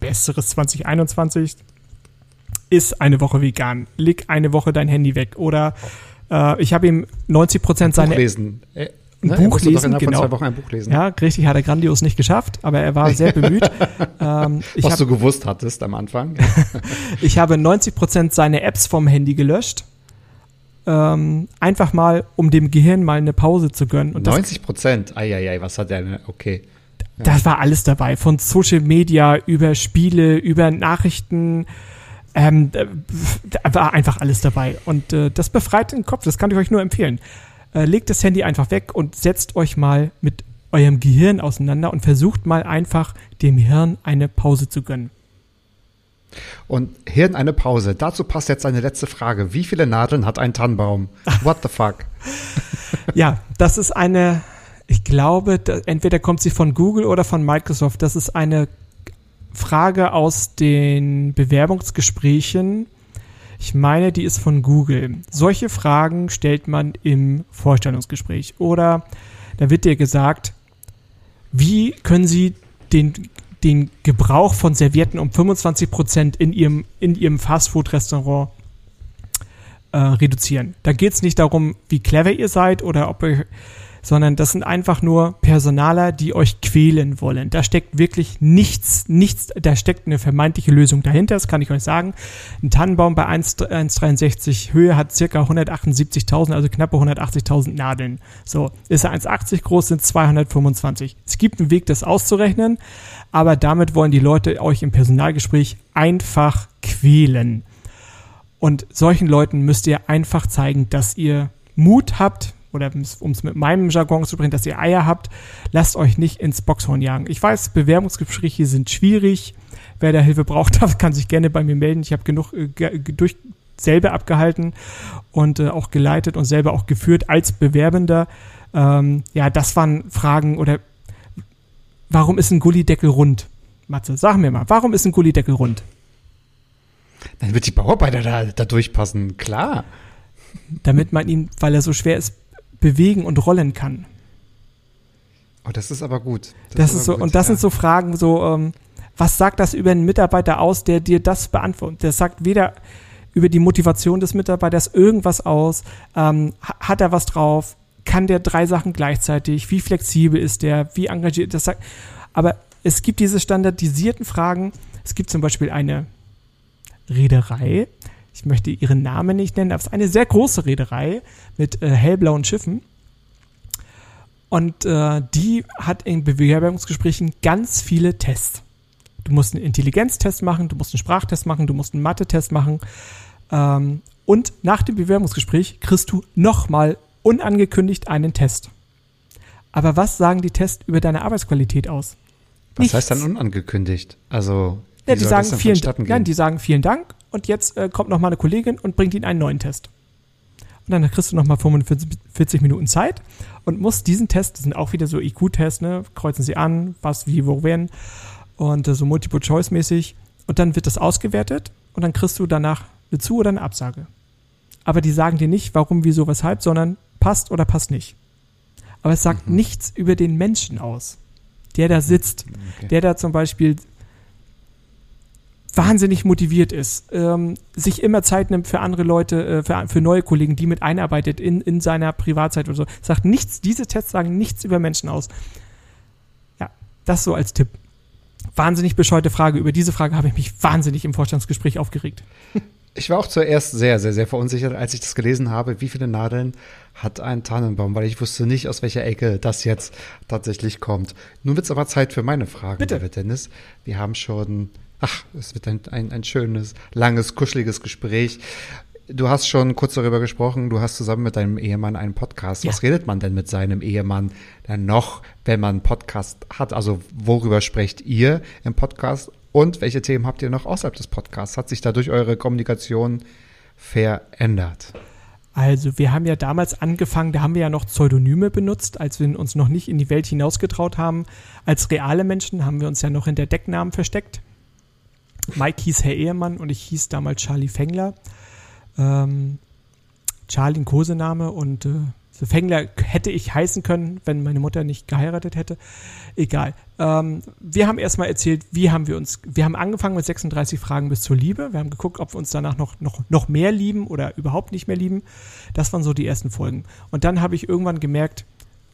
besseres 2021. Ist eine Woche vegan. Leg eine Woche dein Handy weg. Oder äh, ich habe ihm 90 Prozent seine. Lesen. Äh, ein ne? Buch lesen, genau. Ein Buch lesen. Ja, richtig, hat er grandios nicht geschafft, aber er war (laughs) sehr bemüht. ähm, Was hab, du gewusst hattest am Anfang. (laughs) ich habe 90 Prozent seine Apps vom Handy gelöscht ähm, einfach mal, um dem Gehirn mal eine Pause zu gönnen. Und 90 Prozent? Eieiei, was hat der? Okay. Ja. Das war alles dabei, von Social Media über Spiele, über Nachrichten. Ähm, da war einfach alles dabei. Und äh, das befreit den Kopf, das kann ich euch nur empfehlen. Äh, legt das Handy einfach weg und setzt euch mal mit eurem Gehirn auseinander und versucht mal einfach dem Hirn eine Pause zu gönnen. Und Hirn eine Pause. Dazu passt jetzt eine letzte Frage. Wie viele Nadeln hat ein Tannenbaum? What the fuck? (laughs) ja, das ist eine, ich glaube, entweder kommt sie von Google oder von Microsoft. Das ist eine Frage aus den Bewerbungsgesprächen. Ich meine, die ist von Google. Solche Fragen stellt man im Vorstellungsgespräch. Oder da wird dir gesagt, wie können Sie den, den Gebrauch von Servietten um 25 Prozent in Ihrem, in Ihrem Fastfood-Restaurant äh, reduzieren. Da geht es nicht darum, wie clever ihr seid oder ob ihr sondern das sind einfach nur Personaler, die euch quälen wollen. Da steckt wirklich nichts, nichts, da steckt eine vermeintliche Lösung dahinter, das kann ich euch sagen. Ein Tannenbaum bei 1,63 Höhe hat circa 178.000, also knappe 180.000 Nadeln. So, ist er 1,80 groß, sind 225. Es gibt einen Weg, das auszurechnen, aber damit wollen die Leute euch im Personalgespräch einfach quälen. Und solchen Leuten müsst ihr einfach zeigen, dass ihr Mut habt, oder um es mit meinem Jargon zu bringen, dass ihr Eier habt, lasst euch nicht ins Boxhorn jagen. Ich weiß, Bewerbungsgespräche sind schwierig. Wer da Hilfe braucht, (laughs) kann sich gerne bei mir melden. Ich habe genug äh, durch selber abgehalten und äh, auch geleitet und selber auch geführt als Bewerbender. Ähm, ja, das waren Fragen oder warum ist ein Gullideckel rund? Matze, sag mir mal, warum ist ein Gullideckel rund? Dann wird die Bauarbeiter da, da durchpassen, klar. Damit man ihn, weil er so schwer ist, bewegen und rollen kann. Oh, das ist aber gut. Das, das ist, so, gut, und das ja. sind so Fragen, so, ähm, was sagt das über einen Mitarbeiter aus, der dir das beantwortet? Der sagt weder über die Motivation des Mitarbeiters irgendwas aus, ähm, hat er was drauf, kann der drei Sachen gleichzeitig, wie flexibel ist der, wie engagiert, das sagt, aber es gibt diese standardisierten Fragen. Es gibt zum Beispiel eine Reederei, ich möchte ihren Namen nicht nennen, aber es ist eine sehr große Reederei mit äh, hellblauen Schiffen. Und äh, die hat in Bewerbungsgesprächen ganz viele Tests. Du musst einen Intelligenztest machen, du musst einen Sprachtest machen, du musst einen Mathe-Test machen. Ähm, und nach dem Bewerbungsgespräch kriegst du nochmal unangekündigt einen Test. Aber was sagen die Tests über deine Arbeitsqualität aus? Was Nichts. heißt dann unangekündigt? Also, ja, die sagen vielen, nein, die sagen vielen Dank und jetzt äh, kommt noch mal eine Kollegin und bringt ihnen einen neuen Test. Und dann kriegst du noch mal 45 Minuten Zeit und musst diesen Test, das sind auch wieder so IQ-Tests, ne, kreuzen sie an, was, wie, wo, wenn und äh, so Multiple-Choice-mäßig und dann wird das ausgewertet und dann kriegst du danach eine Zu- oder eine Absage. Aber die sagen dir nicht, warum, wieso, weshalb, sondern passt oder passt nicht. Aber es sagt mhm. nichts über den Menschen aus, der da sitzt, okay. der da zum Beispiel wahnsinnig motiviert ist, ähm, sich immer Zeit nimmt für andere Leute, äh, für, für neue Kollegen, die mit einarbeitet in, in seiner Privatzeit oder so. Sagt nichts, diese Tests sagen nichts über Menschen aus. Ja, das so als Tipp. Wahnsinnig bescheute Frage. Über diese Frage habe ich mich wahnsinnig im Vorstandsgespräch aufgeregt. Ich war auch zuerst sehr, sehr, sehr verunsichert, als ich das gelesen habe, wie viele Nadeln hat ein Tannenbaum, weil ich wusste nicht, aus welcher Ecke das jetzt tatsächlich kommt. Nun wird es aber Zeit für meine Fragen, Bitte. Dennis. Wir haben schon Ach, es wird ein, ein, ein schönes, langes, kuscheliges Gespräch. Du hast schon kurz darüber gesprochen, du hast zusammen mit deinem Ehemann einen Podcast. Ja. Was redet man denn mit seinem Ehemann dann noch, wenn man einen Podcast hat? Also worüber sprecht ihr im Podcast und welche Themen habt ihr noch außerhalb des Podcasts? Hat sich dadurch eure Kommunikation verändert? Also wir haben ja damals angefangen, da haben wir ja noch Pseudonyme benutzt, als wir uns noch nicht in die Welt hinausgetraut haben. Als reale Menschen haben wir uns ja noch in der Decknamen versteckt. Mike hieß Herr Ehemann und ich hieß damals Charlie Fengler. Ähm, Charlie ein Kosename und äh, so Fengler hätte ich heißen können, wenn meine Mutter nicht geheiratet hätte. Egal. Ähm, wir haben erstmal erzählt, wie haben wir uns, wir haben angefangen mit 36 Fragen bis zur Liebe. Wir haben geguckt, ob wir uns danach noch, noch, noch mehr lieben oder überhaupt nicht mehr lieben. Das waren so die ersten Folgen. Und dann habe ich irgendwann gemerkt,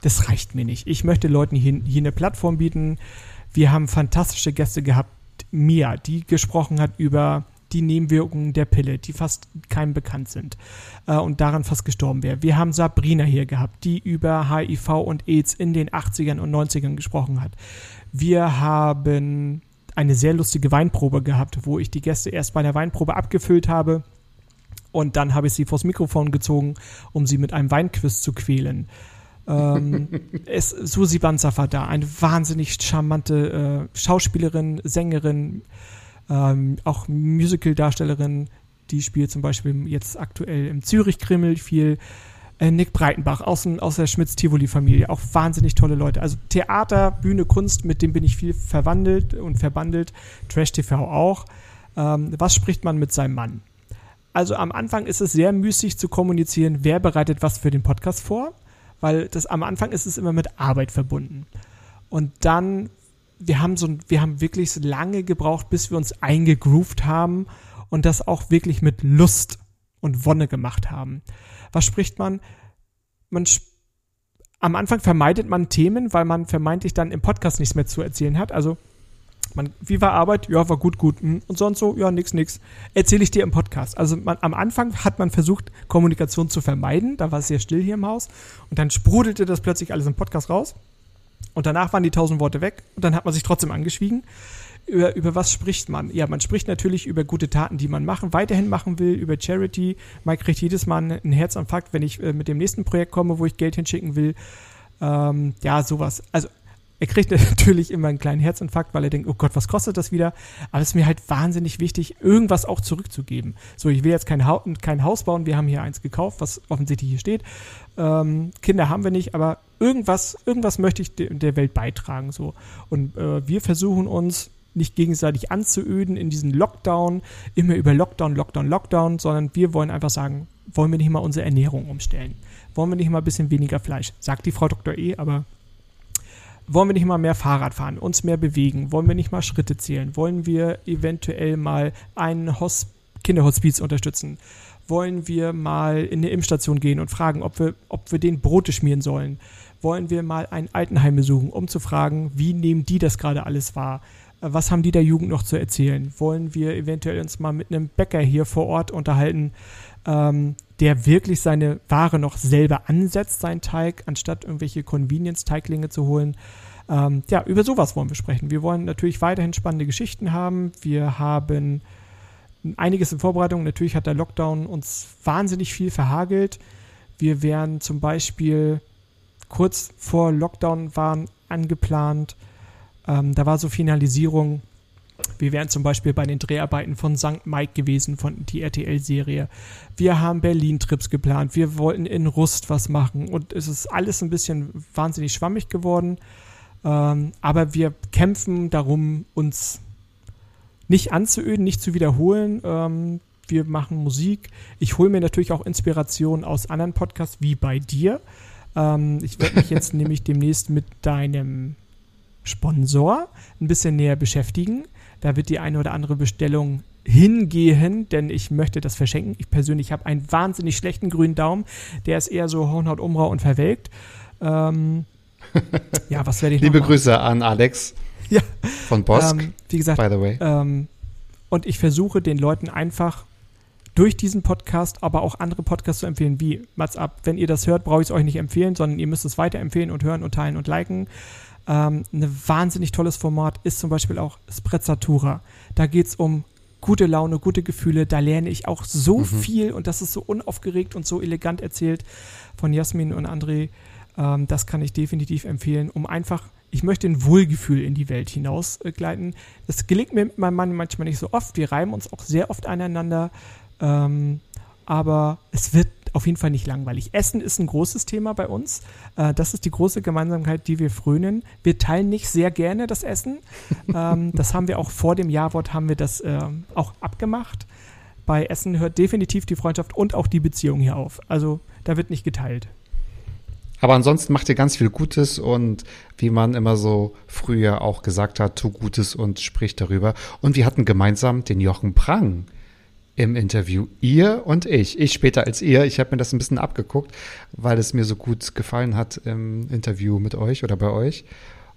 das reicht mir nicht. Ich möchte Leuten hier, hier eine Plattform bieten. Wir haben fantastische Gäste gehabt, Mia, die gesprochen hat über die Nebenwirkungen der Pille, die fast keinem bekannt sind äh, und daran fast gestorben wäre. Wir haben Sabrina hier gehabt, die über HIV und AIDS in den 80ern und 90ern gesprochen hat. Wir haben eine sehr lustige Weinprobe gehabt, wo ich die Gäste erst bei der Weinprobe abgefüllt habe und dann habe ich sie vors Mikrofon gezogen, um sie mit einem Weinquiz zu quälen ähm, (laughs) es, Susi Banzaf war da, eine wahnsinnig charmante äh, Schauspielerin, Sängerin, ähm, auch Musical-Darstellerin, die spielt zum Beispiel jetzt aktuell im Zürich-Krimmel viel. Äh, Nick Breitenbach aus, dem, aus der Schmitz-Tivoli-Familie, auch wahnsinnig tolle Leute. Also Theater, Bühne, Kunst, mit dem bin ich viel verwandelt und verbandelt. Trash-TV auch. Ähm, was spricht man mit seinem Mann? Also am Anfang ist es sehr müßig zu kommunizieren, wer bereitet was für den Podcast vor, weil das am Anfang ist es immer mit Arbeit verbunden. Und dann, wir haben so, wir haben wirklich so lange gebraucht, bis wir uns eingegroovt haben und das auch wirklich mit Lust und Wonne gemacht haben. Was spricht man? Man am Anfang vermeidet man Themen, weil man vermeintlich dann im Podcast nichts mehr zu erzählen hat. Also man, wie war Arbeit? Ja, war gut, gut. Hm, und sonst so? Ja, nix, nix. Erzähle ich dir im Podcast. Also man, am Anfang hat man versucht, Kommunikation zu vermeiden. Da war es sehr still hier im Haus. Und dann sprudelte das plötzlich alles im Podcast raus. Und danach waren die tausend Worte weg. Und dann hat man sich trotzdem angeschwiegen über, über was spricht man? Ja, man spricht natürlich über gute Taten, die man machen, weiterhin machen will, über Charity. Mike kriegt jedes Mal einen Herzinfarkt, wenn ich äh, mit dem nächsten Projekt komme, wo ich Geld hinschicken will. Ähm, ja, sowas. Also er kriegt (laughs) natürlich immer einen kleinen Herzinfarkt, weil er denkt, oh Gott, was kostet das wieder? Aber es ist mir halt wahnsinnig wichtig, irgendwas auch zurückzugeben. So, ich will jetzt kein, ha kein Haus bauen, wir haben hier eins gekauft, was offensichtlich hier steht. Ähm, Kinder haben wir nicht, aber irgendwas, irgendwas möchte ich de der Welt beitragen. So. Und äh, wir versuchen uns nicht gegenseitig anzuöden in diesen Lockdown, immer über Lockdown, Lockdown, Lockdown, sondern wir wollen einfach sagen, wollen wir nicht mal unsere Ernährung umstellen? Wollen wir nicht mal ein bisschen weniger Fleisch? Sagt die Frau Dr. E, aber wollen wir nicht mal mehr Fahrrad fahren, uns mehr bewegen? Wollen wir nicht mal Schritte zählen? Wollen wir eventuell mal einen Hosp Kinderhospiz unterstützen? Wollen wir mal in eine Impfstation gehen und fragen, ob wir, ob wir den Brote schmieren sollen? Wollen wir mal ein Altenheim besuchen, um zu fragen, wie nehmen die das gerade alles wahr? was haben die der Jugend noch zu erzählen? Wollen wir eventuell uns mal mit einem Bäcker hier vor Ort unterhalten, ähm, der wirklich seine Ware noch selber ansetzt, seinen Teig, anstatt irgendwelche Convenience-Teiglinge zu holen? Ähm, ja, über sowas wollen wir sprechen. Wir wollen natürlich weiterhin spannende Geschichten haben. Wir haben einiges in Vorbereitung. Natürlich hat der Lockdown uns wahnsinnig viel verhagelt. Wir wären zum Beispiel kurz vor Lockdown waren angeplant, ähm, da war so Finalisierung. Wir wären zum Beispiel bei den Dreharbeiten von St. Mike gewesen, von die RTL-Serie. Wir haben Berlin-Trips geplant. Wir wollten in Rust was machen. Und es ist alles ein bisschen wahnsinnig schwammig geworden. Ähm, aber wir kämpfen darum, uns nicht anzuöden, nicht zu wiederholen. Ähm, wir machen Musik. Ich hole mir natürlich auch Inspiration aus anderen Podcasts, wie bei dir. Ähm, ich werde mich jetzt (laughs) nämlich demnächst mit deinem Sponsor ein bisschen näher beschäftigen. Da wird die eine oder andere Bestellung hingehen, denn ich möchte das verschenken. Ich persönlich habe einen wahnsinnig schlechten grünen Daumen. Der ist eher so Hornhaut, Umrau und verwelkt. Ähm, (laughs) ja, was werde ich Liebe Grüße an Alex (laughs) ja. von Bosk. Ähm, wie gesagt, by the way. Ähm, und ich versuche den Leuten einfach durch diesen Podcast, aber auch andere Podcasts zu empfehlen, wie Mats ab. Wenn ihr das hört, brauche ich es euch nicht empfehlen, sondern ihr müsst es weiterempfehlen und hören und teilen und liken. Ähm, ein wahnsinnig tolles Format ist zum Beispiel auch Sprezzatura. Da geht es um gute Laune, gute Gefühle. Da lerne ich auch so mhm. viel und das ist so unaufgeregt und so elegant erzählt von Jasmin und André. Ähm, das kann ich definitiv empfehlen, um einfach, ich möchte ein Wohlgefühl in die Welt hinausgleiten. Das gelingt mir mit meinem Mann manchmal nicht so oft. Wir reiben uns auch sehr oft aneinander. Ähm, aber es wird auf jeden Fall nicht langweilig. Essen ist ein großes Thema bei uns. Äh, das ist die große Gemeinsamkeit, die wir frönen. Wir teilen nicht sehr gerne das Essen. ähm, (laughs) das haben wir auch vor dem Jawort haben wir das äh, auch abgemacht. Bei Essen hört definitiv die Freundschaft und auch die Beziehung hier auf. Also da wird nicht geteilt. Aber ansonsten macht ihr ganz viel Gutes und wie man immer so früher auch gesagt hat, tu Gutes und sprich darüber. Und wir hatten gemeinsam den Jochen Prang im Interview. Ihr und ich. Ich später als ihr. Ich habe mir das ein bisschen abgeguckt, weil es mir so gut gefallen hat im Interview mit euch oder bei euch.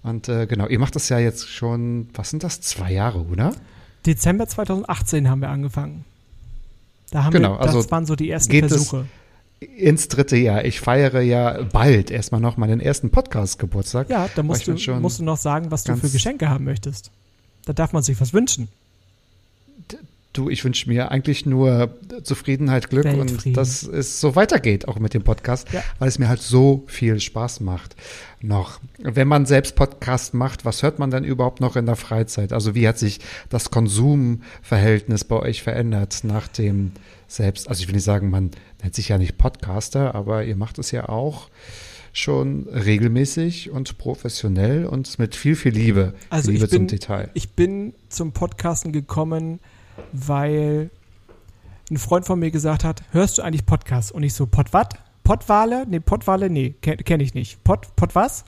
Und äh, genau, ihr macht das ja jetzt schon, was sind das, zwei Jahre, oder? Dezember 2018 haben wir angefangen. Da haben genau, wir, das also waren so die ersten Versuche. ins dritte Jahr. Ich feiere ja bald erstmal noch meinen ersten Podcast-Geburtstag. Ja, da musst du, musst du noch sagen, was du für Geschenke haben möchtest. Da darf man sich was wünschen. Du, ich wünsche mir eigentlich nur Zufriedenheit, Glück Weltfrieden. und dass es so weitergeht, auch mit dem Podcast, Ja. weil es mir halt so viel Spaß macht. Noch. Wenn man selbst Podcast macht, was hört man dann überhaupt noch in der Freizeit? Also wie hat sich das Konsumverhältnis bei euch verändert nach dem selbst, also ich will nicht sagen, man nennt sich ja nicht Podcaster, aber ihr macht es ja auch schon regelmäßig und professionell und mit viel, viel Liebe. Also Liebe ich bin, zum Detail. ich bin zum Podcasten gekommen, weil ein Freund von mir gesagt hat, hörst du eigentlich Podcasts? Und ich so, Pod wat? Podwale? Nee, Podwale? Nee, kenne kenn ich nicht. Pod, Pod was?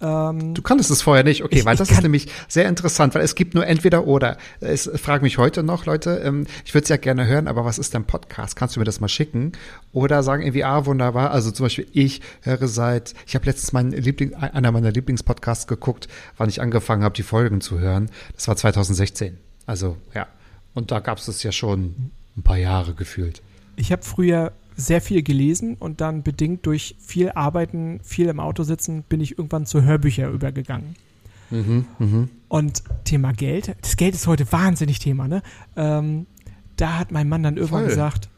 Ähm, Du kanntest es vorher nicht, okay, Ich- weil das ist nämlich sehr interessant, weil es gibt nur entweder oder. Es frage mich heute noch, Leute, ähm, ich würde es ja gerne hören, aber was ist denn Podcast? Kannst du mir das mal schicken? Oder sagen irgendwie, ah, wunderbar. Also zum Beispiel, ich höre seit, ich habe letztens meinen Liebling, einer meiner Lieblingspodcasts geguckt, wann ich angefangen habe, die Folgen zu hören. Das war 2016. Also, ja. Und da gab es es ja schon ein paar Jahre gefühlt. ich habe früher sehr viel gelesen und dann bedingt durch viel Arbeiten, viel im Auto sitzen, bin ich irgendwann zu Hörbücher übergegangen. Und Thema Geld, das Geld ist heute wahnsinnig Thema, ne? Ähm, da hat mein Mann dann irgendwann Voll. gesagt,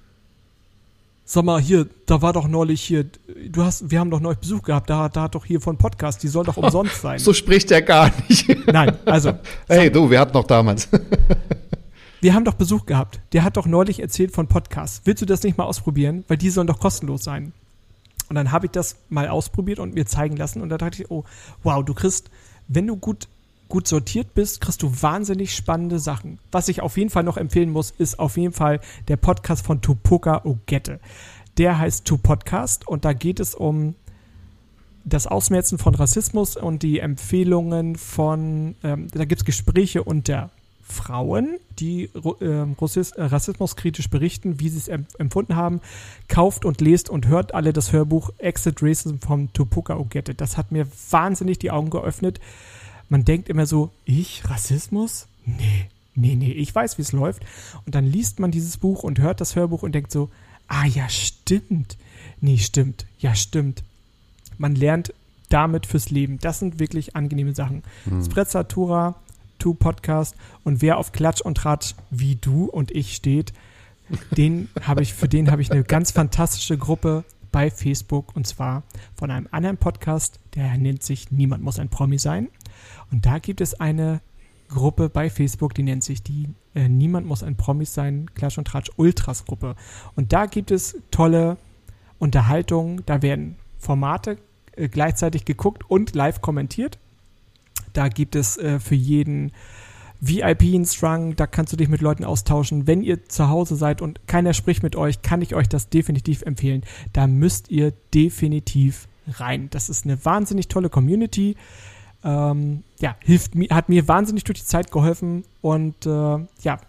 sag mal, hier, da war doch neulich hier, du hast, wir haben doch neulich Besuch gehabt, da, da hat doch hier von Podcast, die soll doch (laughs) umsonst sein. So spricht er gar nicht. Nein, also, hey, du, wir hatten noch damals. Wir haben doch Besuch gehabt. Der hat doch neulich erzählt von Podcasts. Willst du das nicht mal ausprobieren? Weil die sollen doch kostenlos sein. Und dann habe ich das mal ausprobiert und mir zeigen lassen. Und da dachte ich, oh, wow, du kriegst, wenn du gut, gut sortiert bist, kriegst du wahnsinnig spannende Sachen. Was ich auf jeden Fall noch empfehlen muss, ist auf jeden Fall der Podcast von Tupoka Ogette. Der heißt Tu Podcast und da geht es um das Ausmerzen von Rassismus und die Empfehlungen von, ähm, da gibt es Gespräche unter Frauen, die ähm, äh, rassismuskritisch berichten, wie sie es em empfunden haben. Kauft und lest und hört alle das Hörbuch Exit Racism von Tupoka Ogette. Das hat mir wahnsinnig die Augen geöffnet. Man denkt immer so, ich, Rassismus? Nee, nee, nee, ich weiß, wie es läuft. Und dann liest man dieses Buch und hört das Hörbuch und denkt so, ah ja, stimmt. Nee, stimmt. Ja, stimmt. Man lernt damit fürs Leben. Das sind wirklich angenehme Sachen. Sprezzatura, Tu Podcast und wer auf Klatsch und Tratsch wie du und ich steht, den habe ich, für den habe ich eine ganz fantastische Gruppe bei Facebook und zwar von einem anderen Podcast, der nennt sich Niemand muss ein Promi sein. Und da gibt es eine Gruppe bei Facebook, die nennt sich die äh, Niemand muss ein Promi sein, Klatsch und Tratsch Ultras Gruppe. Und da gibt es tolle Unterhaltung, da werden Formate äh, gleichzeitig geguckt und live kommentiert. Da gibt es äh, für jeden VIP-Strang, da kannst du dich mit Leuten austauschen. Wenn ihr zu Hause seid und keiner spricht mit euch, kann ich euch das definitiv empfehlen. Da müsst ihr definitiv rein. Das ist eine wahnsinnig tolle Community. Ähm, ja, hilft mir, hat mir wahnsinnig durch die Zeit geholfen und äh, ja,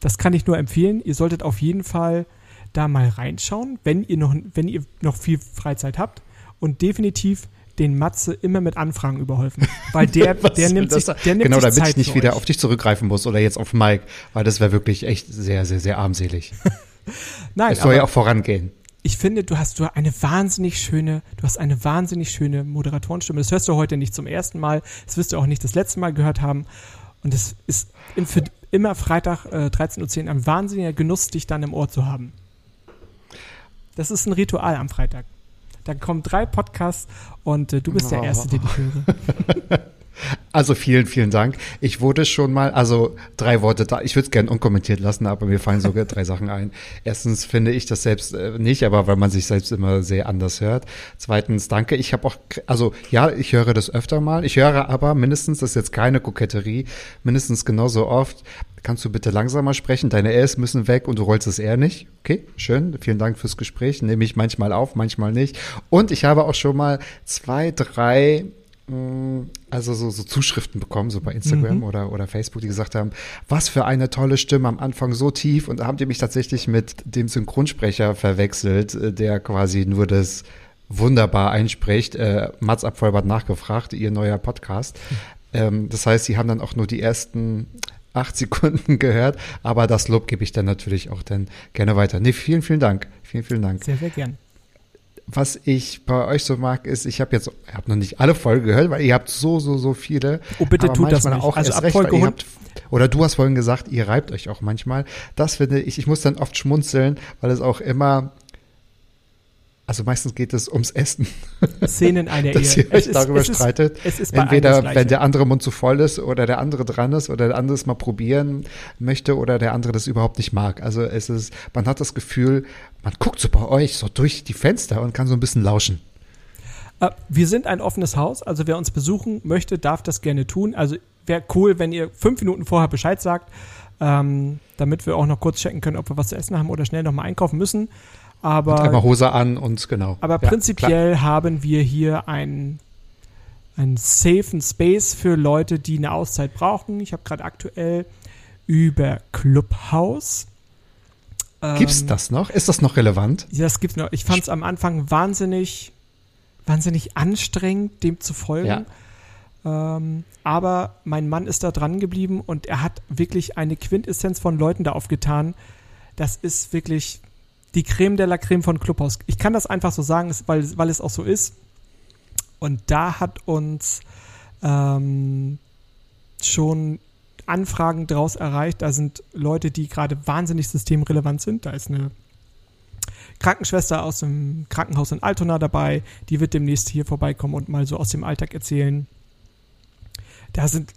das kann ich nur empfehlen. Ihr solltet auf jeden Fall da mal reinschauen, wenn ihr noch, wenn ihr noch viel Freizeit habt und definitiv den Matze immer mit Anfragen überholfen, weil der, (laughs) der nimmt sich, der nimmt genau, sich damit Zeit ich nicht wieder euch. auf dich zurückgreifen muss oder jetzt auf Mike, weil das wäre wirklich echt sehr, sehr, sehr armselig. (laughs) Nein, Es soll ja auch vorangehen. ich finde, du hast du eine wahnsinnig schöne, du hast eine wahnsinnig schöne Moderatorenstimme. Das hörst du heute nicht zum ersten Mal, das wirst du auch nicht das letzte Mal gehört haben. Und es ist für, immer Freitag äh, 13.10 Uhr ein wahnsinniger Genuss, dich dann im Ohr zu haben. Das ist ein Ritual am Freitag. Da kommen drei Podcasts und äh, du bist der Oh. Erste, den ich höre. (laughs) Also vielen, vielen Dank. Ich wurde schon mal, also drei Worte da. Ich würde es gerne unkommentiert lassen, aber mir fallen sogar drei Sachen ein. Erstens finde ich das selbst äh, nicht, aber weil man sich selbst immer sehr anders hört. Zweitens, danke. Ich habe auch, also ja, ich höre das öfter mal. Ich höre aber mindestens, das ist jetzt keine Koketterie, mindestens genauso oft. Kannst du bitte langsamer sprechen? Deine Rs müssen weg und du rollst das R nicht. Okay, schön. Vielen Dank fürs Gespräch. Nehme ich manchmal auf, manchmal nicht. Und ich habe auch schon mal zwei, drei also so, so Zuschriften bekommen, so bei Instagram oder, oder Facebook, die gesagt haben, was für eine tolle Stimme am Anfang so tief und da haben die mich tatsächlich mit dem Synchronsprecher verwechselt, äh, der quasi nur das wunderbar einspricht. Äh, Mats Abfolbert nachgefragt, ihr neuer Podcast. Ähm, das heißt, sie haben dann auch nur die ersten acht (laughs) Sekunden gehört, aber das Lob gebe ich dann natürlich auch dann gerne weiter. Nee, vielen, vielen Dank. Vielen, vielen Dank. Sehr, sehr gern. Was ich bei euch so mag, ist, ich habe jetzt, ich habe noch nicht alle Folgen gehört, weil ihr habt so, so, so viele. Oh, bitte aber tut das nicht. Auch Also ab recht, Folge habt Oder du hast vorhin gesagt, ihr reibt euch auch manchmal. Das finde ich, ich muss dann oft schmunzeln, weil es auch immer also meistens geht es ums Essen. Szenen einer (laughs) dass Ehe. ihr euch darüber es streitet. Ist, es ist Entweder wenn der andere Mund zu voll ist oder der andere dran ist oder der andere es mal probieren möchte oder der andere das überhaupt nicht mag. Also es ist, man hat das Gefühl, man guckt so bei euch so durch die Fenster und kann so ein bisschen lauschen. Äh, Wir sind ein offenes Haus, also wer uns besuchen möchte, darf das gerne tun. Also wäre cool, wenn ihr fünf Minuten vorher Bescheid sagt, ähm, damit wir auch noch kurz checken können, ob wir was zu essen haben oder schnell nochmal einkaufen müssen. Einmal Aber, Hose an und genau. aber Ja, klar. prinzipiell haben wir hier einen einen safen Space für Leute, die eine Auszeit brauchen. Ich habe gerade aktuell über Clubhouse. Gibt's ähm, das noch? Ist das noch relevant? Ja, das gibt's noch. Ich fand es am Anfang wahnsinnig, wahnsinnig anstrengend, dem zu folgen. Ähm, aber mein Mann ist da dran geblieben und er hat wirklich eine Quintessenz von Leuten da aufgetan. Das ist wirklich die Creme de la Creme von Clubhouse. Ich kann das einfach so sagen, weil, weil es auch so ist. Und da hat uns ähm, schon Anfragen draus erreicht. Da sind Leute, die gerade wahnsinnig systemrelevant sind. Da ist eine Krankenschwester aus dem Krankenhaus in Altona dabei. Die wird demnächst hier vorbeikommen und mal so aus dem Alltag erzählen. Da sind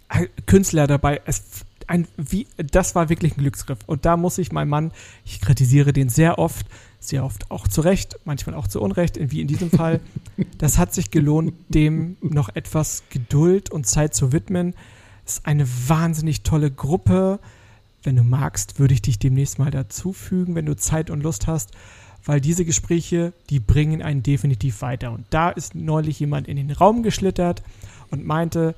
Künstler dabei. Es, ein, wie, das war wirklich ein Glücksgriff. Und da muss ich meinem Mann, ich kritisiere den sehr oft, sehr oft auch zu Recht, manchmal auch zu Unrecht, wie in diesem Fall. (laughs) Das hat sich gelohnt, dem noch etwas Geduld und Zeit zu widmen. Es ist eine wahnsinnig tolle Gruppe. Wenn du magst, würde ich dich demnächst mal dazufügen, wenn du Zeit und Lust hast, weil diese Gespräche, die bringen einen definitiv weiter. Und da ist neulich jemand in den Raum geschlittert und meinte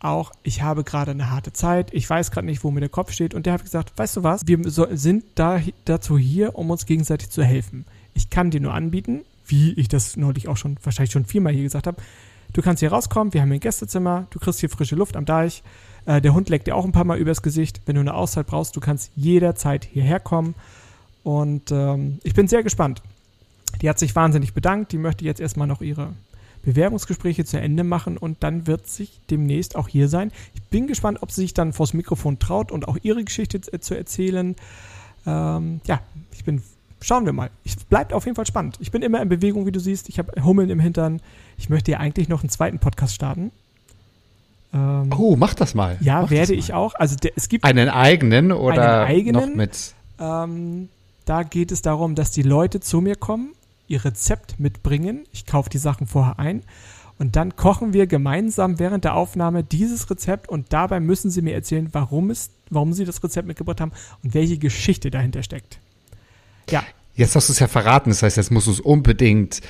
auch, ich habe gerade eine harte Zeit, ich weiß gerade nicht, wo mir der Kopf steht. Und der hat gesagt, weißt du was, wir so, sind da, dazu hier, um uns gegenseitig zu helfen. Ich kann dir nur anbieten, wie ich das neulich auch schon, wahrscheinlich schon viermal hier gesagt habe, du kannst hier rauskommen, wir haben hier ein Gästezimmer, du kriegst hier frische Luft am Deich, äh, der Hund leckt dir auch ein paar Mal übers Gesicht. Wenn du eine Auszeit brauchst, du kannst jederzeit hierher kommen. Und ähm, ich bin sehr gespannt. Die hat sich wahnsinnig bedankt. Die möchte jetzt erstmal noch ihre Bewerbungsgespräche zu Ende machen und dann wird sich demnächst auch hier sein. Ich bin gespannt, ob sie sich dann vors Mikrofon traut und auch ihre Geschichte zu- zu erzählen. Ähm, ja, ich bin. Schauen wir mal. Es bleibt auf jeden Fall spannend. Ich bin immer in Bewegung, wie du siehst. Ich habe Hummeln im Hintern. Ich möchte ja eigentlich noch einen zweiten Podcast starten. Ähm, Oh, mach das mal. ja, mach werde ich auch. Also der, es gibt Einen eigenen oder Einen eigenen? noch mit? Ähm, da geht es darum, dass die Leute zu mir kommen, ihr Rezept mitbringen. Ich kaufe die Sachen vorher ein. Und dann kochen wir gemeinsam während der Aufnahme dieses Rezept und dabei müssen sie mir erzählen, warum, es, warum sie das Rezept mitgebracht haben und welche Geschichte dahinter steckt. Ja, Jetzt hast du es ja verraten, das heißt, jetzt musst du es unbedingt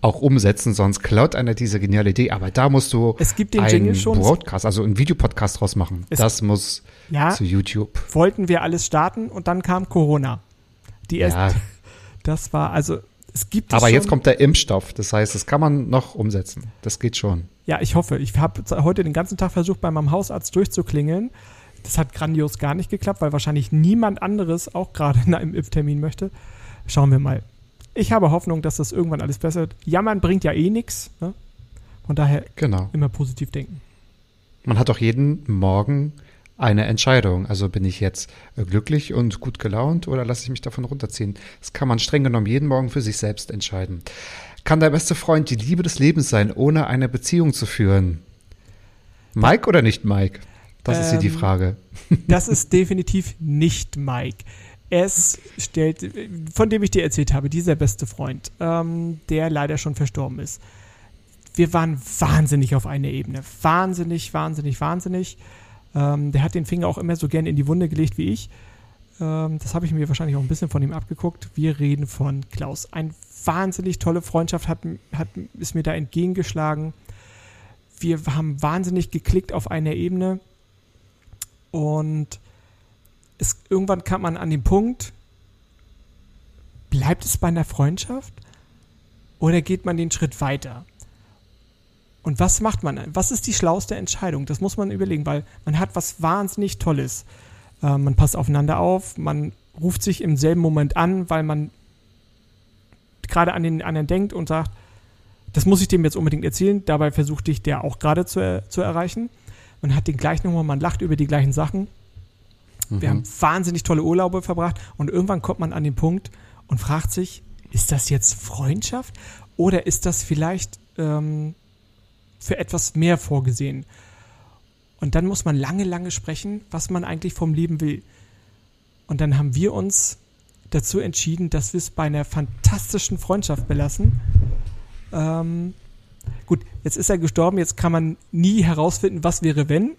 auch umsetzen, sonst klaut einer diese geniale Idee. Aber da musst du Es gibt den einen Jingle schon. Broadcast, also einen Videopodcast draus machen. Es- das muss ja zu YouTube. wollten wir alles starten und dann kam Corona. Die erste, Ja, (laughs) das war also, es gibt aber schon. jetzt kommt der Impfstoff, das heißt, das kann man noch umsetzen. Das geht schon. Ja, ich hoffe. Ich habe heute den ganzen Tag versucht, bei meinem Hausarzt durchzuklingeln. Das hat grandios gar nicht geklappt, weil wahrscheinlich niemand anderes auch gerade in einem Impftermin möchte. Schauen wir mal. Ich habe Hoffnung, dass das irgendwann alles besser wird. Jammern bringt ja eh nichts. Ne? Von daher Genau. immer positiv denken. Man hat auch jeden Morgen eine Entscheidung. Also bin ich jetzt äh, glücklich und gut gelaunt oder lasse ich mich davon runterziehen? Das kann man streng genommen jeden Morgen für sich selbst entscheiden. Kann der beste Freund die Liebe des Lebens sein, ohne eine Beziehung zu führen? Mike oder nicht Mike? Das ist hier die Ähm, Frage. (laughs) Das ist definitiv nicht Mike. Es stellt, von dem ich dir erzählt habe, dieser beste Freund, ähm, der leider schon verstorben ist. Wir waren wahnsinnig auf einer Ebene. Wahnsinnig, wahnsinnig, wahnsinnig. Ähm, der hat den Finger auch immer so gerne in die Wunde gelegt wie ich. Ähm, das habe ich mir wahrscheinlich auch ein bisschen von ihm abgeguckt. Wir reden von Klaus. Eine wahnsinnig tolle Freundschaft hat, hat, ist mir da entgegengeschlagen. Wir haben wahnsinnig geklickt auf einer Ebene. Und es, irgendwann kam man an den Punkt, bleibt es bei einer Freundschaft oder geht man den Schritt weiter? Und was macht man? Was ist die schlauste Entscheidung? Das muss man überlegen, weil man hat was wahnsinnig Tolles. Äh, man passt aufeinander auf, man ruft sich im selben Moment an, weil man gerade an den anderen denkt und sagt, das muss ich dem jetzt unbedingt erzählen. Dabei versucht dich der auch gerade zu, er- zu erreichen. Man hat den gleichen Humor, man lacht über die gleichen Sachen. wir haben wahnsinnig tolle Urlaube verbracht und irgendwann kommt man an den Punkt und fragt sich, ist das jetzt Freundschaft oder ist das vielleicht ähm, für etwas mehr vorgesehen? Und dann muss man lange, lange sprechen, was man eigentlich vom Leben will. Und dann haben wir uns dazu entschieden, dass wir es bei einer fantastischen Freundschaft belassen. Ähm, gut, jetzt ist er gestorben, jetzt kann man nie herausfinden, was wäre, wenn.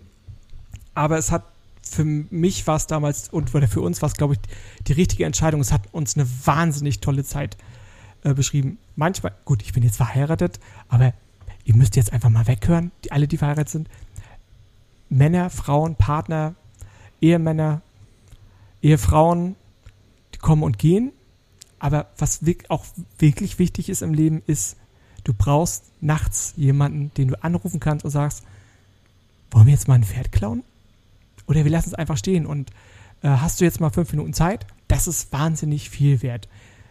Aber es hat für mich war es damals und oder für uns war es, glaube ich, die richtige Entscheidung. Es hat uns eine wahnsinnig tolle Zeit äh, beschrieben. Manchmal, gut, ich bin jetzt verheiratet, aber ihr müsst jetzt einfach mal weghören, die, alle, die verheiratet sind. Männer, Frauen, Partner, Ehemänner, Ehefrauen, die kommen und gehen. Aber was auch wirklich wichtig ist im Leben, ist, du brauchst nachts jemanden, den du anrufen kannst und sagst, wollen wir jetzt mal ein Pferd klauen? Oder wir lassen es einfach stehen und äh, hast du jetzt mal fünf Minuten Zeit? Das ist wahnsinnig viel wert.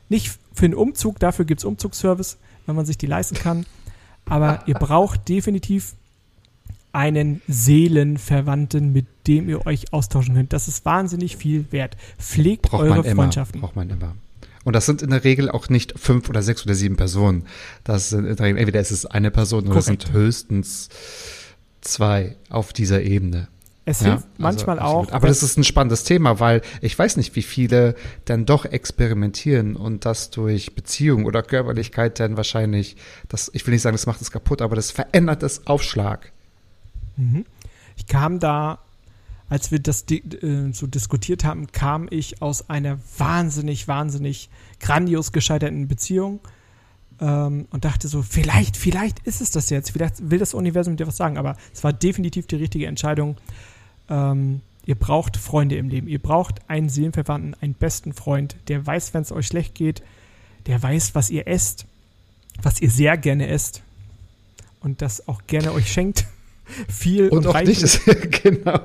Nicht für einen Umzug, dafür gibt es Umzugsservice, wenn man sich die leisten kann. Aber ihr braucht definitiv einen Seelenverwandten, mit dem ihr euch austauschen könnt. Das ist wahnsinnig viel wert. Pflegt braucht eure man immer, Freundschaften. Braucht man immer. Und das sind in der Regel auch nicht fünf oder sechs oder sieben Personen. Das sind in der Regel, entweder ist es eine Person oder es sind Korrekt. höchstens zwei auf dieser Ebene. Es Ja, hilft manchmal also auch. Aber das ist ein spannendes Thema, weil ich weiß nicht, wie viele dann doch experimentieren und das durch Beziehung oder Körperlichkeit dann wahrscheinlich, das, ich will nicht sagen, das macht es kaputt, aber das verändert das Aufschlag. Ich kam da, als wir das di äh, so diskutiert haben, kam ich aus einer wahnsinnig, wahnsinnig grandios gescheiterten Beziehung ähm, und dachte so, vielleicht, vielleicht ist es das jetzt, vielleicht will das Universum dir was sagen, aber es war definitiv die richtige Entscheidung. Ähm, ihr braucht Freunde im Leben, ihr braucht einen Seelenverwandten, einen besten Freund, der weiß, wenn es euch schlecht geht, der weiß, was ihr esst, was ihr sehr gerne esst und das auch gerne euch schenkt. (laughs) Viel Und auch reichlich. nicht, (laughs) genau,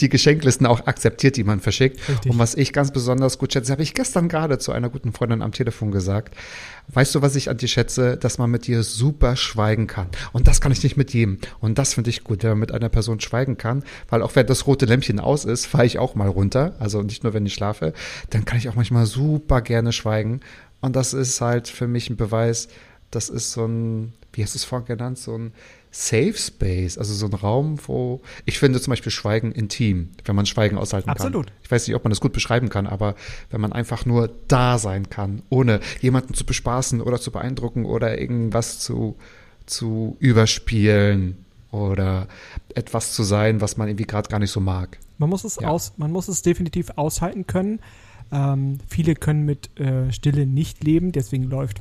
die Geschenklisten auch akzeptiert, die man verschickt. Richtig. Und was ich ganz besonders gut schätze, habe ich gestern gerade zu einer guten Freundin am Telefon gesagt. Weißt du, was ich an dir schätze? Dass man mit dir super schweigen kann. Und das kann ich nicht mit jedem. Und das finde ich gut, wenn man mit einer Person schweigen kann. Weil auch wenn das rote Lämpchen aus ist, fahre ich auch mal runter. Also nicht nur, wenn ich schlafe. Dann kann ich auch manchmal super gerne schweigen. Und das ist halt für mich ein Beweis, das ist so ein, wie hast du es vorhin genannt, so ein Safe Space, also so ein Raum, wo ich finde zum Beispiel Schweigen intim, wenn man Schweigen aushalten Absolut. kann. Ich weiß nicht, ob man das gut beschreiben kann, aber wenn man einfach nur da sein kann, ohne jemanden zu bespaßen oder zu beeindrucken oder irgendwas zu, zu überspielen oder etwas zu sein, was man irgendwie gerade gar nicht so mag. Man muss es Ja. aus, man muss es definitiv aushalten können. Ähm, viele können mit äh, Stille nicht leben, deswegen läuft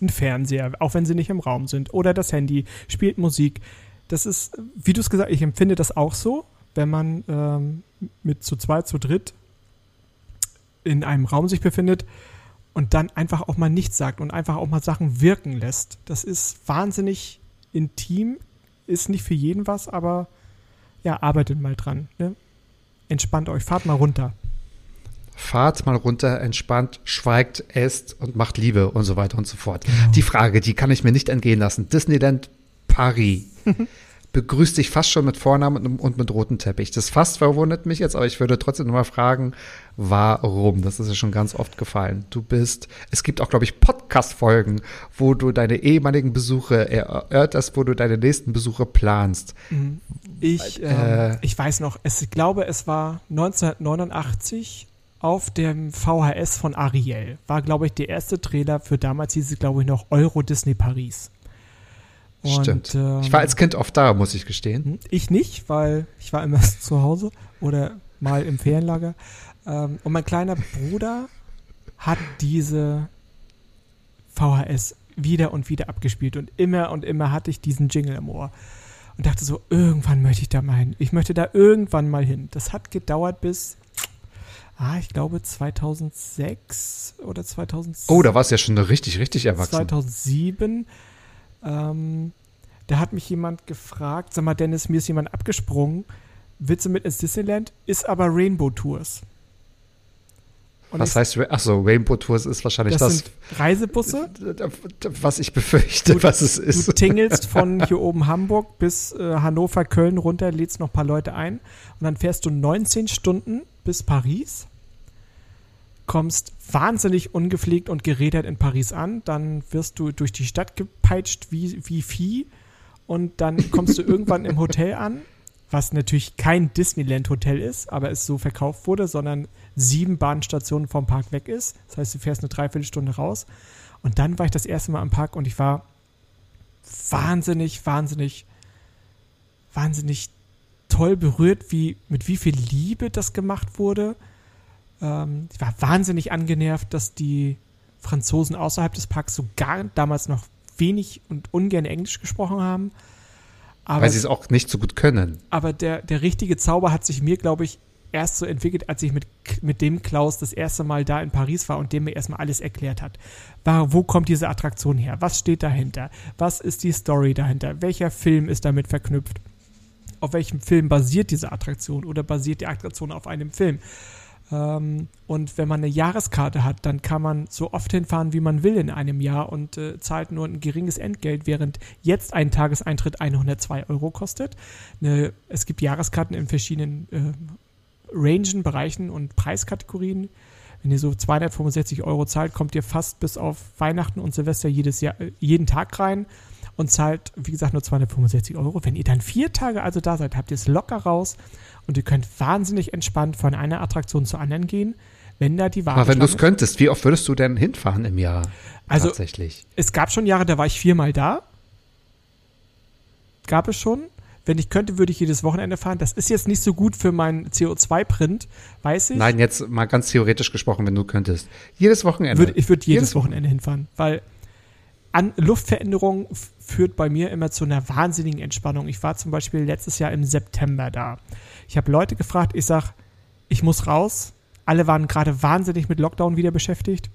ein Fernseher, auch wenn sie nicht im Raum sind, oder das Handy spielt Musik. Das ist, wie du es gesagt, ich empfinde das auch so, wenn man ähm, mit zu zweit, zu dritt in einem Raum sich befindet und dann einfach auch mal nichts sagt und einfach auch mal Sachen wirken lässt. Das ist wahnsinnig intim, ist nicht für jeden was, aber ja, arbeitet mal dran. Ne? Entspannt euch, fahrt mal runter. Fahrt mal runter, entspannt, schweigt, esst und macht Liebe und so weiter und so fort. Die Frage, die kann ich mir nicht entgehen lassen. Disneyland Paris (laughs) begrüßt dich fast schon mit Vornamen und, mit rotem Teppich. Das fast verwundert mich jetzt, aber ich würde trotzdem nochmal fragen, warum? Das ist ja schon ganz oft gefallen. Du bist, es gibt auch, glaube ich, Podcast-Folgen, wo du deine ehemaligen Besuche erörterst, wo du deine nächsten Besuche planst. Ich, Äh, ähm, ich weiß noch, es, ich glaube, es war 1989 auf dem VHS von Ariel. War, glaube ich, der erste Trailer für damals hieß es, glaube ich, noch Euro Disney Paris. Und, Stimmt. ähm, ich war als Kind oft da, muss ich gestehen. Hm, Ich nicht, weil ich war immer (laughs) zu Hause oder mal im Ferienlager. Ähm, und mein kleiner Bruder hat diese VHS wieder und wieder abgespielt und immer und immer hatte ich diesen Jingle im Ohr und dachte so, irgendwann möchte ich da mal hin. Ich möchte da irgendwann mal hin. Das hat gedauert bis, ah, ich glaube 2006 oder 2007. Oh, da warst du ja schon richtig, richtig erwachsen. 2007. Ähm, da hat mich jemand gefragt, sag mal, Dennis, mir ist jemand abgesprungen. Willst du mit ins Disneyland? Ist aber Rainbow Tours. Und Was heißt, Ra- ach so, Rainbow Tours ist wahrscheinlich Das, das, sind Reisebusse. was ich befürchte, was es Du ist. tingelst (laughs) von hier oben Hamburg bis äh, Hannover, Köln runter, lädst noch ein paar Leute ein und dann fährst du 19 Stunden bis Paris, kommst wahnsinnig ungepflegt und gerädert in Paris an, dann wirst du durch die Stadt gepeitscht wie, wie Vieh und dann kommst du (laughs) irgendwann im Hotel an, was natürlich kein Disneyland-Hotel ist, aber es so verkauft wurde, sondern sieben Bahnstationen vom Park weg ist. Das heißt, du fährst eine Dreiviertelstunde raus und dann war ich das erste Mal am Park und ich war wahnsinnig, wahnsinnig, wahnsinnig toll berührt, wie, mit wie viel Liebe das gemacht wurde. Ähm, ich war wahnsinnig angenervt, dass die Franzosen außerhalb des Parks so gar damals noch wenig und ungern Englisch gesprochen haben. Aber, Weil sie es auch nicht so gut können. aber der, der richtige Zauber hat sich mir, glaube ich, erst so entwickelt, als ich mit, mit dem Klaus das erste Mal da in Paris war und dem mir erstmal alles erklärt hat. War, wo kommt diese Attraktion her? Was steht dahinter? Was ist die Story dahinter? Welcher Film ist damit verknüpft? Auf welchem Film basiert diese Attraktion oder basiert die Attraktion auf einem Film? Ähm, und wenn man eine Jahreskarte hat, dann kann man so oft hinfahren, wie man will in einem Jahr und äh, zahlt nur ein geringes Entgelt, während jetzt ein Tageseintritt 102 Euro kostet. Eine, es gibt Jahreskarten in verschiedenen äh, Rangen, Bereichen und Preiskategorien. Wenn ihr so 265 Euro zahlt, kommt ihr fast bis auf Weihnachten und Silvester jedes Jahr, äh, jeden Tag rein und zahlt, wie gesagt, nur 265 Euro. Wenn ihr dann vier Tage also da seid, habt ihr es locker raus und ihr könnt wahnsinnig entspannt von einer Attraktion zur anderen gehen, wenn da die Ware Aber wenn du es könntest, wie oft würdest du denn hinfahren im Jahr? Also- Tatsächlich. Es gab schon Jahre, da war ich viermal da. Gab es schon. Wenn ich könnte, würde ich jedes Wochenende fahren. Das ist jetzt nicht so gut für meinen CO2-Print, weiß ich. Nein, jetzt mal ganz theoretisch gesprochen, wenn du könntest. Jedes Wochenende. Würde, ich würde jedes, Jedes Wochenende hinfahren, weil an Luftveränderung f- führt bei mir immer zu einer wahnsinnigen Entspannung. Ich war zum Beispiel letztes Jahr im September da. Ich habe Leute gefragt, ich sag, ich muss raus. Alle waren gerade wahnsinnig mit Lockdown wieder beschäftigt.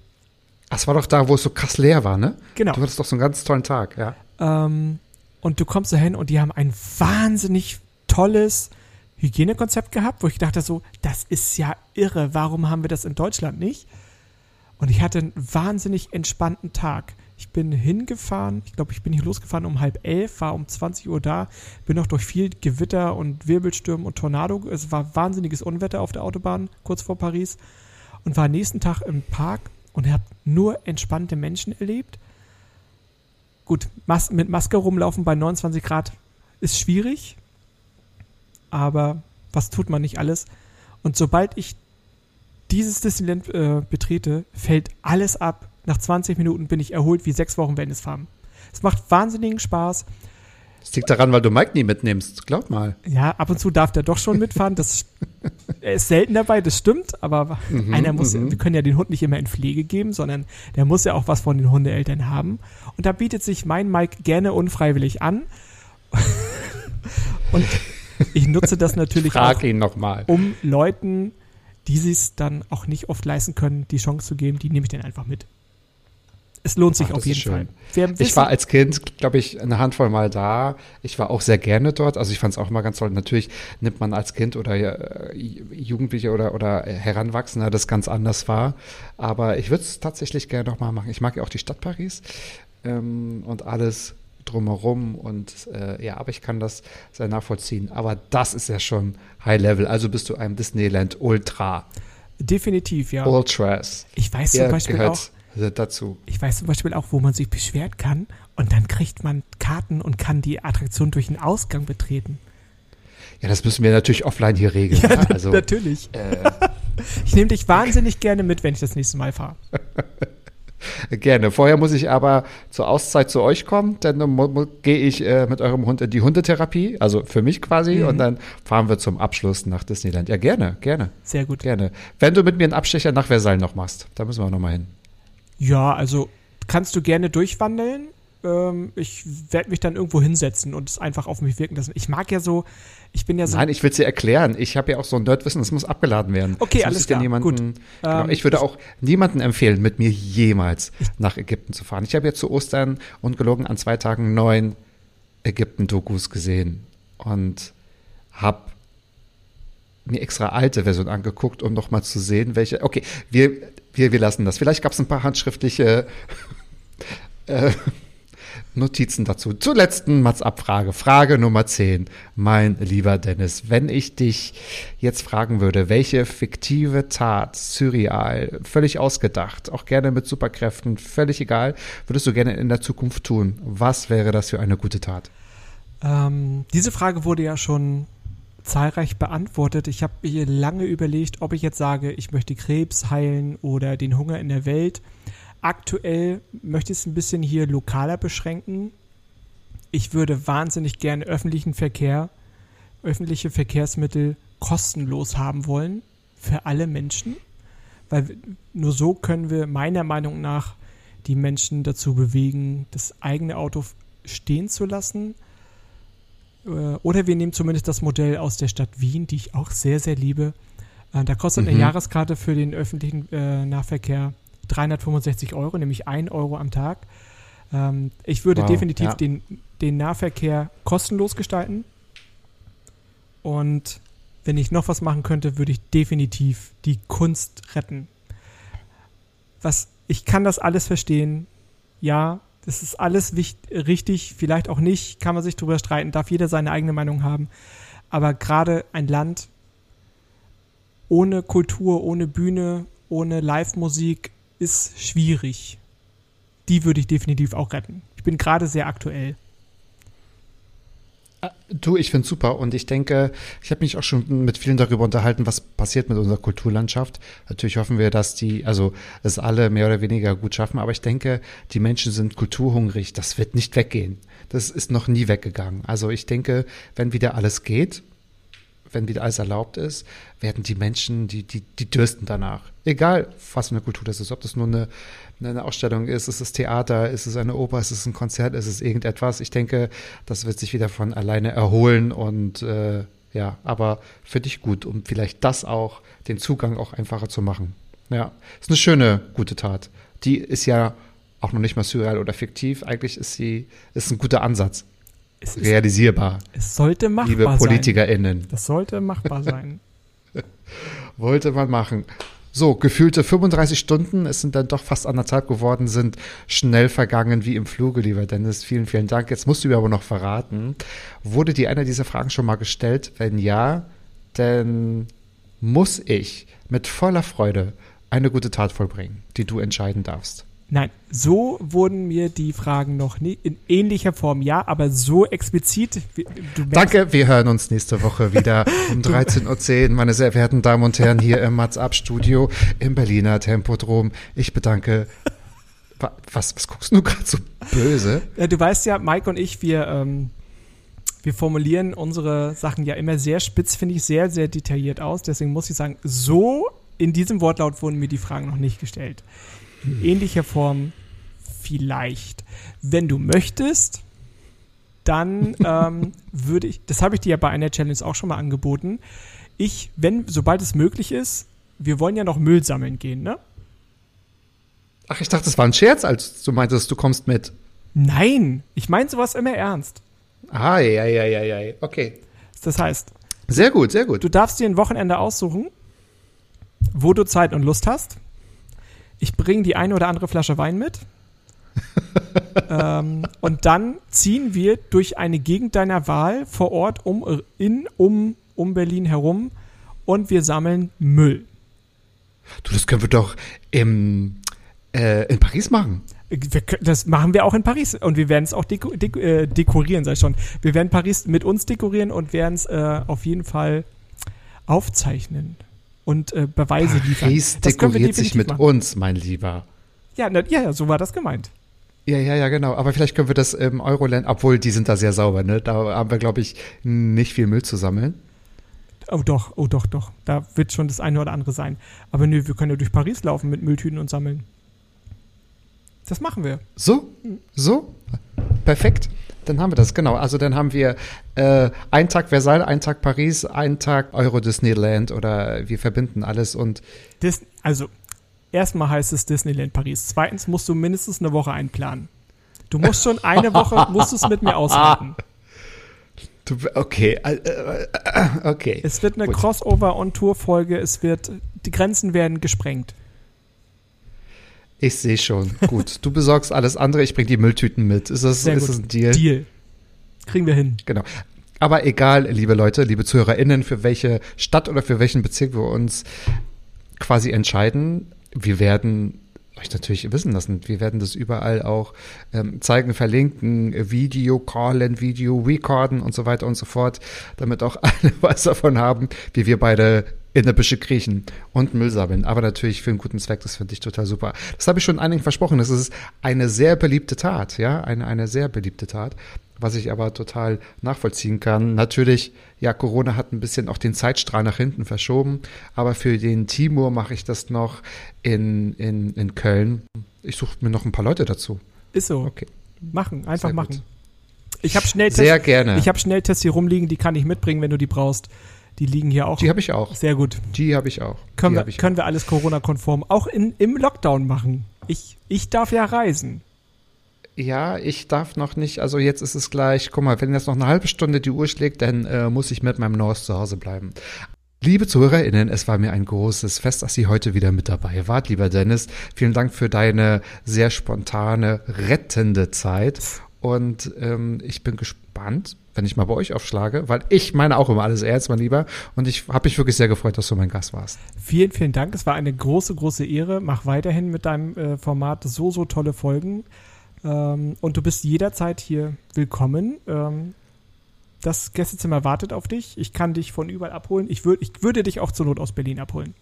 Das war doch da, wo es so krass leer war, ne? Genau. Du hattest doch so einen ganz tollen Tag, ja. Ähm, und du kommst da hin und die haben ein wahnsinnig tolles Hygienekonzept gehabt, wo ich dachte so, das ist ja irre, warum haben wir das in Deutschland nicht? Und ich hatte einen wahnsinnig entspannten Tag. Ich bin hingefahren, ich glaube, ich bin hier losgefahren um halb elf, war um 20 Uhr da, bin noch durch viel Gewitter und Wirbelstürme und Tornado. Es war wahnsinniges Unwetter auf der Autobahn kurz vor Paris und war nächsten Tag im Park und habe nur entspannte Menschen erlebt. Gut, Mas mit Maske rumlaufen bei 29 Grad ist schwierig, aber was tut man nicht alles? Und sobald ich dieses Disneyland äh, betrete, fällt alles ab. Nach 20 Minuten bin ich erholt wie sechs Wochen Wellnessfarm. Es macht wahnsinnigen Spaß. Das liegt daran, weil du Mike nie mitnimmst. Glaub mal. Ja, ab und zu darf der doch schon mitfahren. Das (laughs) er ist selten dabei, das stimmt, aber einer muss, wir können ja den Hund nicht immer in Pflege geben, sondern der muss ja auch was von den Hundeeltern haben. Und da bietet sich mein Mike gerne unfreiwillig an. (laughs) und ich nutze das natürlich auch, Frag ihn nochmal. um Leuten, die es dann auch nicht oft leisten können, die Chance zu geben, die nehme ich dann einfach mit. Es lohnt sich Ach, auf jeden. Fall. Ich war als Kind, glaube ich, eine Handvoll Mal da. Ich war auch sehr gerne dort. Also ich fand es auch immer ganz toll. Natürlich nimmt man als Kind oder äh, Jugendliche oder, oder Heranwachsender das ganz anders wahr. Aber ich würde es tatsächlich gerne nochmal machen. Ich mag ja auch die Stadt Paris ähm, und alles drumherum. Und äh, ja, aber ich kann das sehr nachvollziehen. Aber das ist ja schon High Level. Also bist du einem Disneyland Ultra. definitiv, ja. Ultras. Ich weiß zum Er Beispiel auch, dazu. Ich weiß zum Beispiel auch, wo man sich beschweren kann und dann kriegt man Karten und kann die Attraktion durch den Ausgang betreten. Ja, das müssen wir natürlich offline hier regeln. Ja, ne? also, natürlich. äh, (laughs) Ich nehme dich wahnsinnig gerne mit, wenn ich das nächste Mal fahre. (laughs) Gerne. Vorher muss ich aber zur Auszeit zu euch kommen, denn dann gehe ich äh, mit eurem Hund in die Hundetherapie, also für mich quasi, Mhm. und dann fahren wir zum Abschluss nach Disneyland. Ja, gerne, gerne, Sehr gut. gerne. Wenn du mit mir einen Abstecher nach Versailles noch machst, da müssen wir noch mal hin. Ja, also kannst du gerne durchwandeln. Ähm, ich werde mich dann irgendwo hinsetzen und es einfach auf mich wirken lassen. Ich mag ja so, ich bin ja so. Nein, ich will es dir erklären. Ich habe ja auch so ein Nerdwissen, das muss abgeladen werden. Okay, das alles klar, Niemanden, gut. Genau, Ähm, ich würde auch niemanden empfehlen, mit mir jemals nach Ägypten zu fahren. Ich habe jetzt zu Ostern ungelogen an zwei Tagen neun Ägypten-Dokus gesehen und habe mir extra alte Version angeguckt, um nochmal zu sehen, welche. Okay, wir, wir, wir lassen das. Vielleicht gab es ein paar handschriftliche (laughs) äh, Notizen dazu. Zur letzten Mats-Abfrage. Frage Nummer 10. Mein lieber Dennis, wenn ich dich jetzt fragen würde, welche fiktive Tat, surreal, völlig ausgedacht, auch gerne mit Superkräften, völlig egal, würdest du gerne in der Zukunft tun? Was wäre das für eine gute Tat? Ähm, diese Frage wurde ja schon zahlreich beantwortet. Ich habe hier lange überlegt, ob ich jetzt sage, ich möchte Krebs heilen oder den Hunger in der Welt. Aktuell möchte ich es ein bisschen hier lokaler beschränken. Ich würde wahnsinnig gerne öffentlichen Verkehr, öffentliche Verkehrsmittel kostenlos haben wollen für alle Menschen, weil nur so können wir meiner Meinung nach die Menschen dazu bewegen, das eigene Auto stehen zu lassen. Äh, oder wir nehmen zumindest das Modell aus der Stadt Wien, die ich auch sehr, sehr liebe. Äh, da kostet Mhm. eine Jahreskarte für den öffentlichen äh, Nahverkehr 365 Euro, nämlich 1 Euro am Tag. Ähm, ich würde Wow, definitiv ja. den, den Nahverkehr kostenlos gestalten. Und wenn ich noch was machen könnte, würde ich definitiv die Kunst retten. Was, ich kann das alles verstehen. Ja, das ist alles wicht, richtig, vielleicht auch nicht, kann man sich drüber streiten, darf jeder seine eigene Meinung haben. Aber gerade ein Land ohne Kultur, ohne Bühne, ohne Live-Musik ist schwierig. Die würde ich definitiv auch retten. Ich bin gerade sehr aktuell. Du, ich finde super und ich denke, ich habe mich auch schon mit vielen darüber unterhalten, was passiert mit unserer Kulturlandschaft. Natürlich hoffen wir, dass die, also es alle mehr oder weniger gut schaffen, aber ich denke, die Menschen sind kulturhungrig. Das wird nicht weggehen. Das ist noch nie weggegangen. Also ich denke, wenn wieder alles geht, wenn wieder alles erlaubt ist, werden die Menschen, die, die, die dürsten danach. Egal, was für eine Kultur das ist, ob das nur eine, eine Ausstellung ist, ist es Theater, ist es eine Oper, ist es ein Konzert, ist es irgendetwas. Ich denke, das wird sich wieder von alleine erholen und äh, ja, aber für dich gut, um vielleicht das auch, den Zugang auch einfacher zu machen. Ja, ist eine schöne, gute Tat. Die ist ja auch noch nicht mal surreal oder fiktiv. Eigentlich ist sie, ist ein guter Ansatz. Es, ist, Realisierbar, es sollte machbar liebe sein. PolitikerInnen. Das sollte machbar sein. (laughs) Wollte man machen. So, gefühlte 35 Stunden, es sind dann doch fast anderthalb geworden, sind schnell vergangen wie im Fluge, lieber Dennis. Vielen, vielen Dank. Jetzt musst du mir aber noch verraten, wurde dir einer dieser Fragen schon mal gestellt? Wenn ja, dann muss ich mit voller Freude eine gute Tat vollbringen, die du entscheiden darfst. Nein, so wurden mir die Fragen noch nie in ähnlicher Form, ja, aber so explizit. Danke, wir hören uns nächste Woche wieder um (laughs) 13.10 Uhr, meine sehr verehrten Damen und Herren, hier im Mats Up Studio im Berliner Tempodrom. Ich bedanke. Wa- Was, was guckst du gerade so böse? Ja, du weißt ja, Mike und ich, wir, ähm, wir formulieren unsere Sachen ja immer sehr spitz, finde ich, sehr, sehr detailliert aus. Deswegen muss ich sagen, so in diesem Wortlaut wurden mir die Fragen noch nicht gestellt. In ähnlicher Form vielleicht. Wenn du möchtest, dann (laughs) ähm, würde ich, das habe ich dir ja bei einer Challenge auch schon mal angeboten. Ich, wenn, sobald es möglich ist, wir wollen ja noch Müll sammeln gehen, ne? Ach, ich dachte, das war ein Scherz, als du meintest, du kommst mit. Nein, ich meine sowas immer ernst. Ah, ja, ja, ja, ja. Okay. Das heißt, Sehr gut, sehr gut. Du darfst dir ein Wochenende aussuchen, wo du Zeit und Lust hast. Ich bringe die eine oder andere Flasche Wein mit. (laughs) ähm, und dann ziehen wir durch eine Gegend deiner Wahl vor Ort um, in, um, um Berlin herum und wir sammeln Müll. Du, das können wir doch im, äh, in Paris machen. Wir, das machen wir auch in Paris und wir werden es auch deko, deko, äh, dekorieren, sag ich schon. Wir werden Paris mit uns dekorieren und werden es äh, auf jeden Fall aufzeichnen und äh, Beweise liefern. Paris Das können wir dekoriert sich mit machen. uns, mein Lieber. Ja, na, ja, ja, so war das gemeint. Ja, ja, ja, genau. Aber vielleicht können wir das im Euroland, obwohl die sind da sehr sauber, ne? Da haben wir, glaube ich, nicht viel Müll zu sammeln. Oh doch, oh doch, doch. Da wird schon das eine oder andere sein. Aber nö, wir können ja durch Paris laufen mit Mülltüten und sammeln. Das machen wir. So, so, perfekt. Dann haben wir das, genau. Also dann haben wir äh, einen Tag Versailles, einen Tag Paris, einen Tag Euro Disneyland oder wir verbinden alles und Dis also, erstmal heißt es Disneyland Paris. Zweitens musst du mindestens eine Woche einplanen. Du musst schon eine Woche, (laughs) musst es mit mir aushalten. Du, okay, äh, äh, okay. Es wird eine. Crossover-on-Tour-Folge. Es wird, die Grenzen werden gesprengt. Ich sehe schon. Gut, du besorgst alles andere, ich bring die Mülltüten mit. Ist das, Sehr ist gut. das ein Deal? Deal. Kriegen wir hin. Genau. Aber egal, liebe Leute, liebe ZuhörerInnen, für welche Stadt oder für welchen Bezirk wir uns quasi entscheiden, wir werden euch natürlich wissen lassen. Wir werden das überall auch ähm, zeigen, verlinken, Video callen, Video recorden und so weiter und so fort, damit auch (laughs) alle was davon haben, wie wir beide in der Büsche kriechen und Müll sammeln. Aber natürlich für einen guten Zweck, das finde ich total super. Das habe ich schon einigen versprochen. Das ist eine sehr beliebte Tat, ja, eine, eine sehr beliebte Tat, was ich aber total nachvollziehen kann. Natürlich, ja, Corona hat ein bisschen auch den Zeitstrahl nach hinten verschoben, aber für den Timur mache ich das noch in, in, in Köln. Ich suche mir noch ein paar Leute dazu. Ist so. Okay. Machen, einfach Sehr gut. machen. Ich habe Schnelltests, Sehr gerne. ich habe Schnelltests hier rumliegen, die kann ich mitbringen, wenn du die brauchst. Die liegen hier auch. Die habe ich auch. Sehr gut. Die habe ich auch. Können, die wir, können wir alles Corona-konform auch in, im Lockdown machen. Ich, ich darf ja reisen. Ja, ich darf noch nicht. Also jetzt ist es gleich. Guck mal, wenn jetzt noch eine halbe Stunde die Uhr schlägt, dann äh, muss ich mit meinem Norse zu Hause bleiben. Liebe ZuhörerInnen, es war mir ein großes Fest, dass Sie heute wieder mit dabei wart, lieber Dennis. Vielen Dank für deine sehr spontane, rettende Zeit. Und ähm, ich bin gespannt, wenn ich mal bei euch aufschlage, weil ich meine auch immer alles ernst, mein Lieber. Und ich habe mich wirklich sehr gefreut, dass du mein Gast warst. Vielen, vielen Dank. Es war eine große, große Ehre. Mach weiterhin mit deinem äh, Format so, so tolle Folgen. Ähm, und du bist jederzeit hier willkommen. Ähm, das Gästezimmer wartet auf dich. Ich kann dich von überall abholen. Ich, würd, ich würde dich auch zur Not aus Berlin abholen.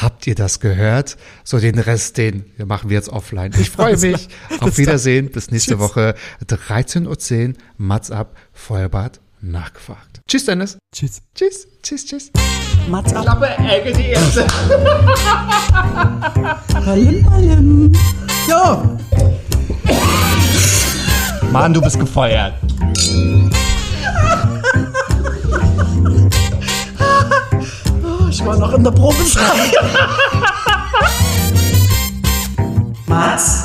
Habt ihr das gehört? So den Rest, den machen wir jetzt offline. Ich (laughs) freue mich. Auf Wiedersehen. Bis nächste Tschüss. Woche. 13.10 Uhr. Mats ab. Feuerbad. Nachgefragt. Tschüss, Dennis. Tschüss. Tschüss. Tschüss, tschüss. Mats ab. Klappe, Ecke, die erste. Palim, palim. Ja. Mann, du bist gefeuert. Ich war noch in der Probezeit. (laughs) Mats